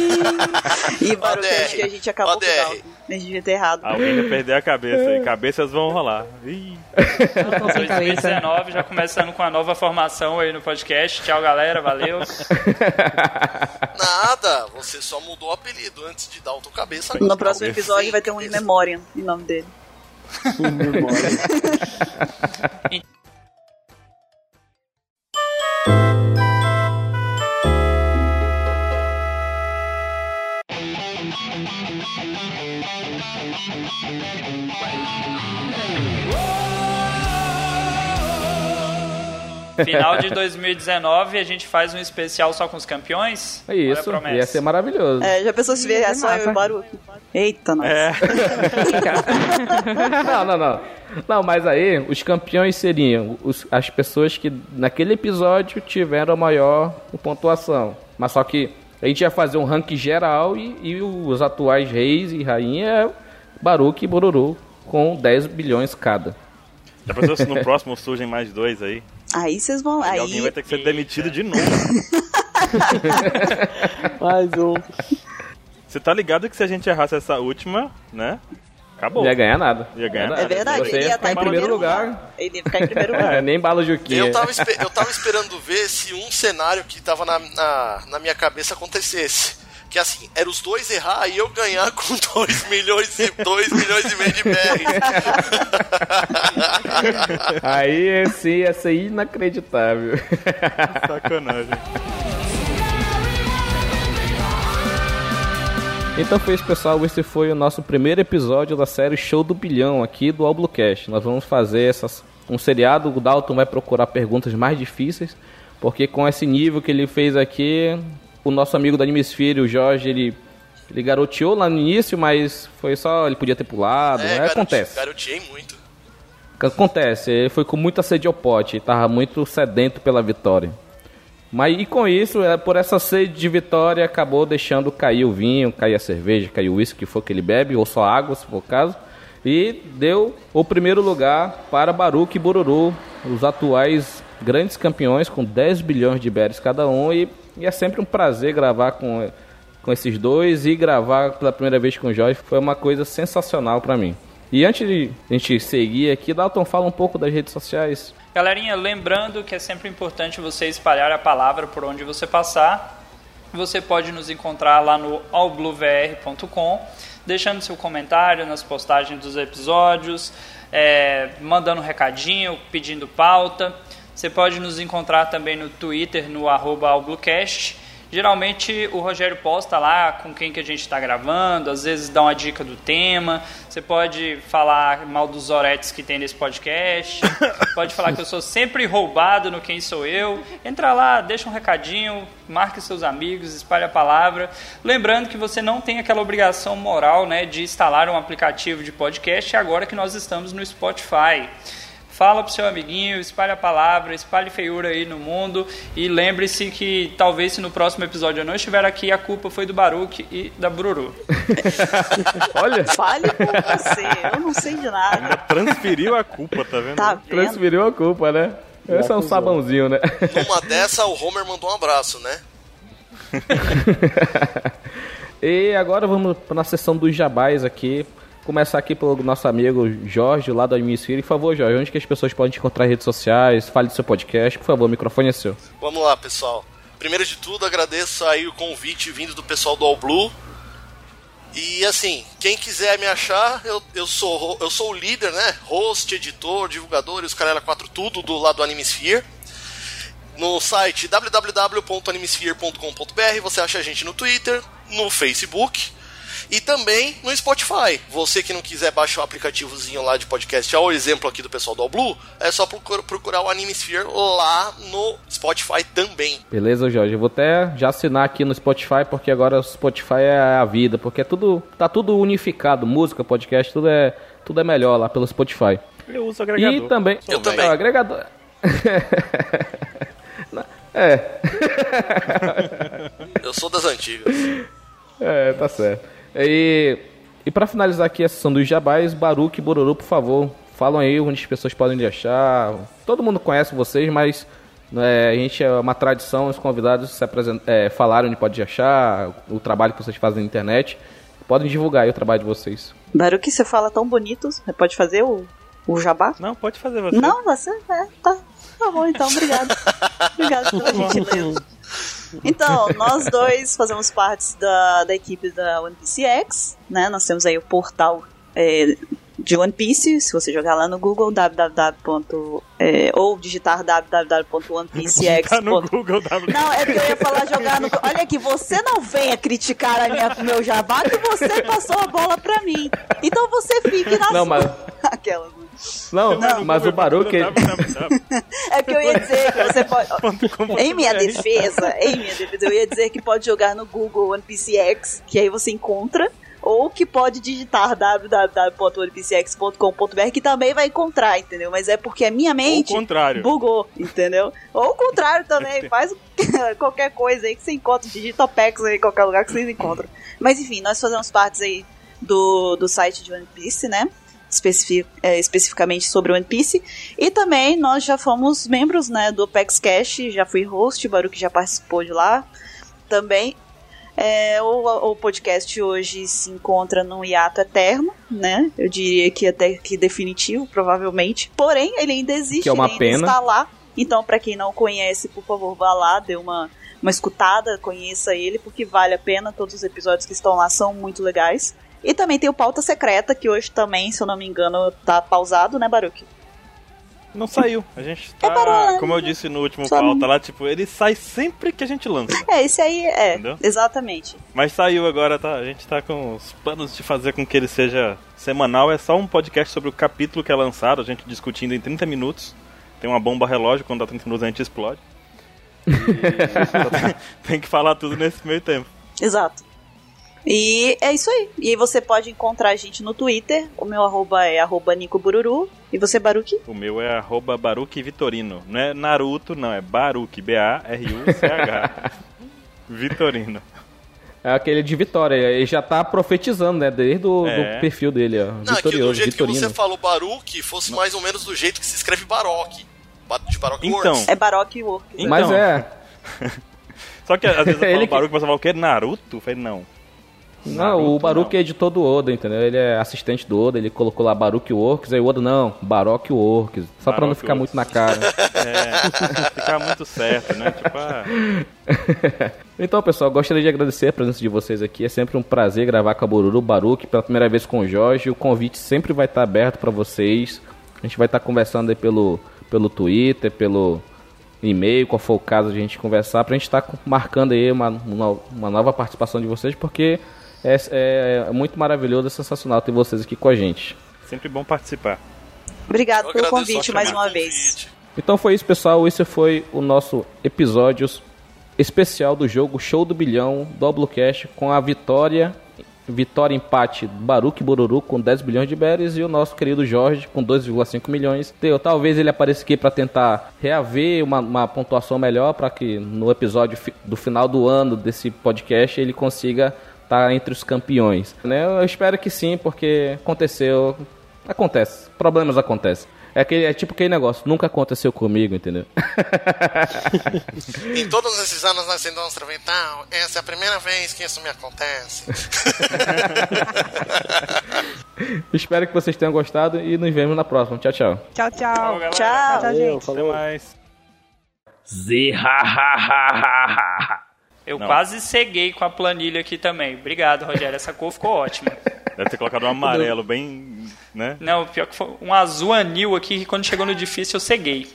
E Baruch, acho que a gente acabou com o Dalton. A gente devia ter errado. Alguém vai perder a cabeça aí. Cabeças vão rolar. Ih. 2019 já começando com a nova formação aí no podcast. Tchau, galera. Valeu. Nada, você só mudou o apelido antes de Dalton Cabeça. No próximo episódio vai ter um In Memoriam em nome dele. In Memoriam. Final de 2019 a gente faz um especial só com os campeões. É isso, ia ser maravilhoso. É, já pensou se vier só eu e o Baruch? Eita, nossa. É. não, não, não. Não, mas aí os campeões seriam os, as pessoas que naquele episódio tiveram a maior pontuação. Mas só que a gente ia fazer um ranking geral e, e os atuais reis e rainha é Baruch e Bororo com 10 bilhões cada. Já pensou se no próximo surgem mais dois aí? Aí vocês vão. E aí alguém vai ter que ser demitido de novo. mais um. Você tá ligado que se a gente errasse essa última, né? Acabou. Não ia ganhar nada. Ia ganhar É verdade, Você ele ia estar em primeiro lugar. lugar. Ele ia ficar em primeiro lugar. É, nem bala Juquinha. Eu tava, eu tava esperando ver se um cenário que tava na, na, na minha cabeça acontecesse. Que assim, era os dois errar e eu ganhar com 2 milhões e 2 milhões e meio de BR. Aí sim ia ser inacreditável. Sacanagem. Então foi isso, pessoal. Esse foi o nosso primeiro episódio da série Show do Bilhão aqui do Alblocast. Nós vamos fazer essas, um seriado. O Dalton vai procurar perguntas mais difíceis, porque com esse nível que ele fez aqui, o nosso amigo da Animesphere, o Jorge, ele, ele garoteou lá no início, mas foi só. Ele podia ter pulado. É, né? garote- Acontece. Garoteei muito. Acontece, ele foi com muita sede ao pote, tava muito sedento pela vitória. Mas e com isso, é, por essa sede de vitória, acabou deixando cair o vinho, cair a cerveja, cair o uísque, que for que ele bebe, ou só água, se for o caso. E deu o primeiro lugar para Baruch e Bururu, os atuais grandes campeões, com 10 bilhões de berries cada um. E, e é sempre um prazer gravar com, com esses dois e gravar pela primeira vez com o Jorge. Foi uma coisa sensacional para mim. E antes de a gente seguir aqui, Dalton, fala um pouco das redes sociais. Galerinha, lembrando que é sempre importante você espalhar a palavra por onde você passar. Você pode nos encontrar lá no allbluevr.com, deixando seu comentário nas postagens dos episódios, é, mandando um recadinho, pedindo pauta. Você pode nos encontrar também no Twitter, no arroba. Geralmente o Rogério posta lá com quem que a gente está gravando, às vezes dá uma dica do tema. Você pode falar mal dos Zoretes que tem nesse podcast. pode falar que eu sou sempre roubado no Quem Sou Eu. Entra lá, deixa um recadinho, marque seus amigos, espalhe a palavra. Lembrando que você não tem aquela obrigação moral né, de instalar um aplicativo de podcast agora que nós estamos no Spotify. Fala pro seu amiguinho, espalhe a palavra, espalhe feiura aí no mundo e lembre-se que talvez se no próximo episódio eu não estiver aqui, a culpa foi do Baruch e da Bururu. Olha, Fale por você, eu não sei de nada. Transferiu a culpa, tá vendo? Tá vendo? transferiu a culpa, né? Esse é um sabãozinho, né? Numa dessa, o Homer mandou um abraço, né? E agora vamos na sessão dos jabás aqui. Começar aqui pelo nosso amigo Jorge, lá da Hemisfério. Por favor, Jorge, onde que as pessoas podem te encontrar em redes sociais? Fale do seu podcast. Por favor, o microfone é seu. Vamos lá, pessoal. Primeiro de tudo, agradeço aí o convite vindo do pessoal do All Blue. E assim, quem quiser me achar, eu, eu, sou, eu sou o líder, né? Host, editor, divulgador e os Carela 4 tudo do lado do Animesphere. No site www.animesphere.com.br você acha a gente no Twitter, no Facebook e também no Spotify. Você que não quiser baixar o aplicativozinho lá de podcast, ao exemplo aqui do pessoal do All Blue, é só procura- procurar o Animesphere lá no Spotify também. Beleza, Jorge? Eu vou até já assinar aqui no Spotify, porque agora o Spotify é a vida, porque é tudo, tá tudo unificado, música, podcast, tudo é, tudo é melhor lá pelo Spotify. Eu uso agregador. E também. Eu também. É, o agregador. é. Eu sou das antigas. É, tá certo. E, e para finalizar aqui a sessão dos jabás, Baruque e Bororô, por favor, falam aí onde as pessoas podem te achar. Todo mundo conhece vocês, mas é, a gente é uma tradição os convidados se é, falarem onde pode achar, o trabalho que vocês fazem na internet. Podem divulgar aí o trabalho de vocês. Baruque, você fala tão bonito. Você pode fazer o, o jabá? Não, pode fazer você. Não, você? É, tá. Tá bom, então, obrigado. obrigado pela gentileza. Então, nós dois fazemos parte da, da equipe da One Piece X, né? Nós temos aí o portal é, de One Piece, se você jogar lá no Google, www. É, ou digitar www.onepiecex. Tá no Google, w... Não, é porque eu ia falar jogar no. Olha aqui, você não venha criticar a minha, meu jabá que você passou a bola pra mim. Então você fique na Não, sua. mas- Aquela. Não, mas o Baruque. É que eu ia dizer que você pode. Em minha defesa, em minha defesa, eu ia dizer que pode jogar no Google One Piece X, que aí você encontra, ou que pode digitar www.onepcx.com.br, que também vai encontrar, entendeu? Mas é porque a minha mente Ou o contrário. bugou, entendeu? Ou o contrário também, faz qualquer coisa aí que você encontra, digita OPEX aí em qualquer lugar que vocês encontram. Mas enfim, nós fazemos parte aí do, do site de One Piece, né? Especifi- é, especificamente sobre One Piece. E também nós já fomos membros né, do Apex Cash, já fui host, o Baruque já participou de lá também. É, o, o podcast hoje se encontra num hiato eterno, né? Eu diria que até que definitivo, provavelmente. Porém, ele ainda existe, Que é uma ele ainda pena. está lá. Então, para quem não conhece, por favor, vá lá, dê uma, uma escutada, conheça ele, porque vale a pena. Todos os episódios que estão lá são muito legais. E também tem o Pauta Secreta, que hoje também, se eu não me engano, tá pausado, né, Baruque? Não saiu. A gente tá, parou, né? como eu disse no último Só pauta não- lá, tipo, ele sai sempre que a gente lança. É, esse aí é, Entendeu? exatamente. Mas saiu agora, tá? A gente tá com os planos de fazer com que ele seja semanal. É só um podcast sobre o capítulo que é lançado, a gente discutindo em 30 minutos. Tem uma bomba relógio, quando dá 30 minutos a gente explode. E tem que falar tudo nesse meio tempo. Exato. E é isso aí. E aí você pode encontrar a gente no Twitter. O meu arroba é arroba Nico Bururu. E você, Baruque? O meu é arroba Baruque Vitorino. Não é Naruto, não, é Baruque, B-A-R-U-C-H. Vitorino. É aquele de Vitória. Ele já tá profetizando, né? Desde o É. do perfil dele, ó. Não, é que do Vitorioso, jeito Vitorino. que você falou Baruque fosse mais ou menos do jeito que se escreve Baroque. Ba- De Baroque Então. Works. É Baroque Work. Então, Mas é. Só que às vezes eu Ele falo que- Baruque, mas eu falo o quê? Naruto? Eu falei, não. Não, o Baruque é editor do Oda, entendeu? Ele é assistente do Oda, ele colocou lá Baruque Works, aí o Oda não, Baroque Works. Só pra não Baroque ficar Works. muito na cara. É, ficar muito certo, né? Tipo, ah, então, pessoal, gostaria de agradecer a presença de vocês aqui. É sempre um prazer gravar com a Bururu Baruque pela primeira vez com o Jorge. O convite sempre vai estar aberto para vocês. A gente vai estar conversando aí pelo, pelo Twitter, pelo e-mail, qual for o caso de a gente conversar, pra gente estar marcando aí uma, uma, uma nova participação de vocês, porque é, é muito maravilhoso e sensacional ter vocês aqui com a gente. sempre bom participar. Obrigado Eu pelo convite a mais uma o vez. convite. Então foi isso, pessoal. Esse foi o nosso episódio especial do jogo Show do Bilhão, Doublecast, com a vitória, vitória empate Baruque Bururu com 10 bilhões de berries e o nosso querido Jorge com 2,5 milhões. Teu, talvez ele apareça aqui para tentar reaver uma, uma pontuação melhor para que no episódio fi- do final do ano desse podcast ele consiga estar entre os campeões. Né? Eu espero que sim, porque aconteceu, acontece, problemas acontecem. É, aquele, é tipo aquele negócio, nunca aconteceu comigo, entendeu? Em todos esses anos nessa indústria vital, essa é a primeira vez que isso me acontece. Espero que vocês tenham gostado e nos vemos na próxima. Tchau, tchau. Tchau, tchau. Tchau. Tchau, Valeu, gente. Até falou. mais. Eu Não. quase ceguei com a planilha aqui também. Obrigado, Rogério. Essa cor ficou ótima. Deve ter colocado um amarelo bem, né? Não, pior que foi um azul anil aqui que quando chegou no difícil eu ceguei.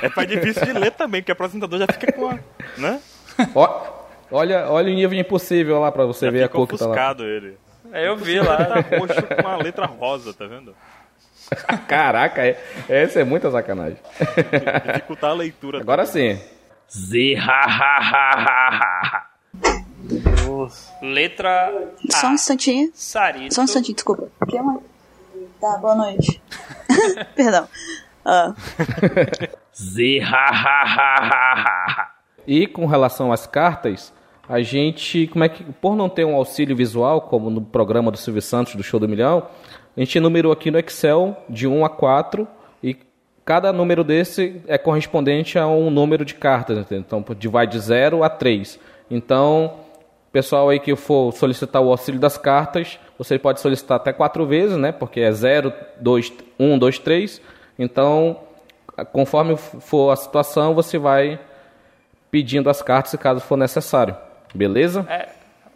É pra difícil de ler também, porque o apresentador já fica com a, né? Ó, olha, olha o nível impossível lá pra você Já ver a cor que tá lá. ele. Aí eu vi Tá lá. roxo com a letra rosa, tá vendo? Caraca, é, essa é muita sacanagem. Dificultar a leitura. Agora sim. Letra Só um A. instantinho. Sarito. Só um instantinho, desculpa. Que, mãe? Tá, boa noite. Perdão. Ah, E com relação às cartas, a gente, como é que, por não ter um auxílio visual, como no programa do Silvio Santos do Show do Milhão, a gente numerou aqui no Excel de 1 a 4 e cada número desse é correspondente a um número de cartas, entendeu? então vai de 0 a 3. Então, pessoal aí que for solicitar o auxílio das cartas, você pode solicitar até quatro vezes, né? Porque é 0, 2, 1, 2, 3. Então, conforme for a situação, você vai pedindo as cartas caso for necessário. Beleza? É,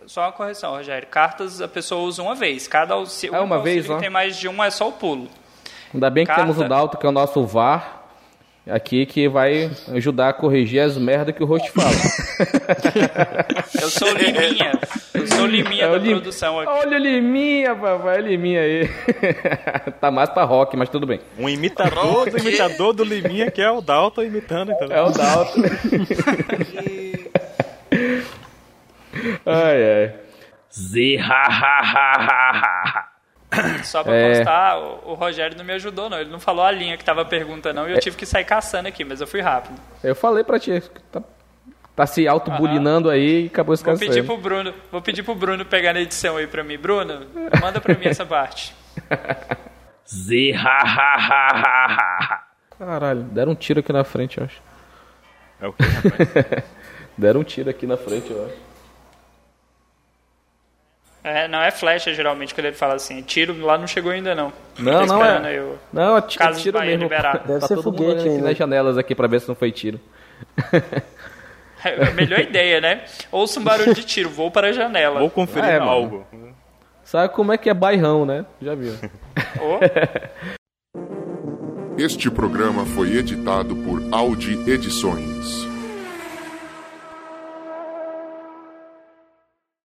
só uma correção, Rogério. Cartas a pessoa usa uma vez. Cada auxílio, É uma vez, auxílio ó. tem mais de um é só o pulo. Ainda bem que Carta. temos o Dalton, que é o nosso VAR, aqui, que vai ajudar a corrigir as merdas que o host fala. Eu sou Liminha. Eu sou Liminha É o da Lim- produção aqui. Olha o Liminha, papai, o Liminha aí. tá mais pra rock, mas tudo bem. Um imitador do imitador do Liminha, que é o Dalton imitando. Então. É o Dalton. ai, ai. Só pra É. constar, o, o Rogério não me ajudou, não. Ele não falou a linha que tava a pergunta, não. E eu tive que sair caçando aqui, mas eu fui rápido. Eu falei pra ti, tá, tá se autobulinando aí e acabou Vou esquecendo. pedir pro Bruno, vou pedir pro Bruno pegar na edição aí pra mim. Bruno, manda pra mim essa parte. Caralho, deram um tiro aqui na frente, eu acho. É o que, rapaz? Deram um tiro aqui na frente, eu acho. É, não é flecha, geralmente, quando ele fala assim. Tiro lá não chegou ainda, não. Não, Tô não esperando é. aí o- Não, é tiro Bahia mesmo. liberar. Deve tá ser todo foguete aqui nas janelas aqui pra ver se não foi tiro. É a melhor ideia, né? Ouça um barulho de tiro, vou para a janela. Vou conferir É, mano. algo. Sabe como é que é bairrão, né? Já viu. Ô, Este programa foi editado por Audi Edições.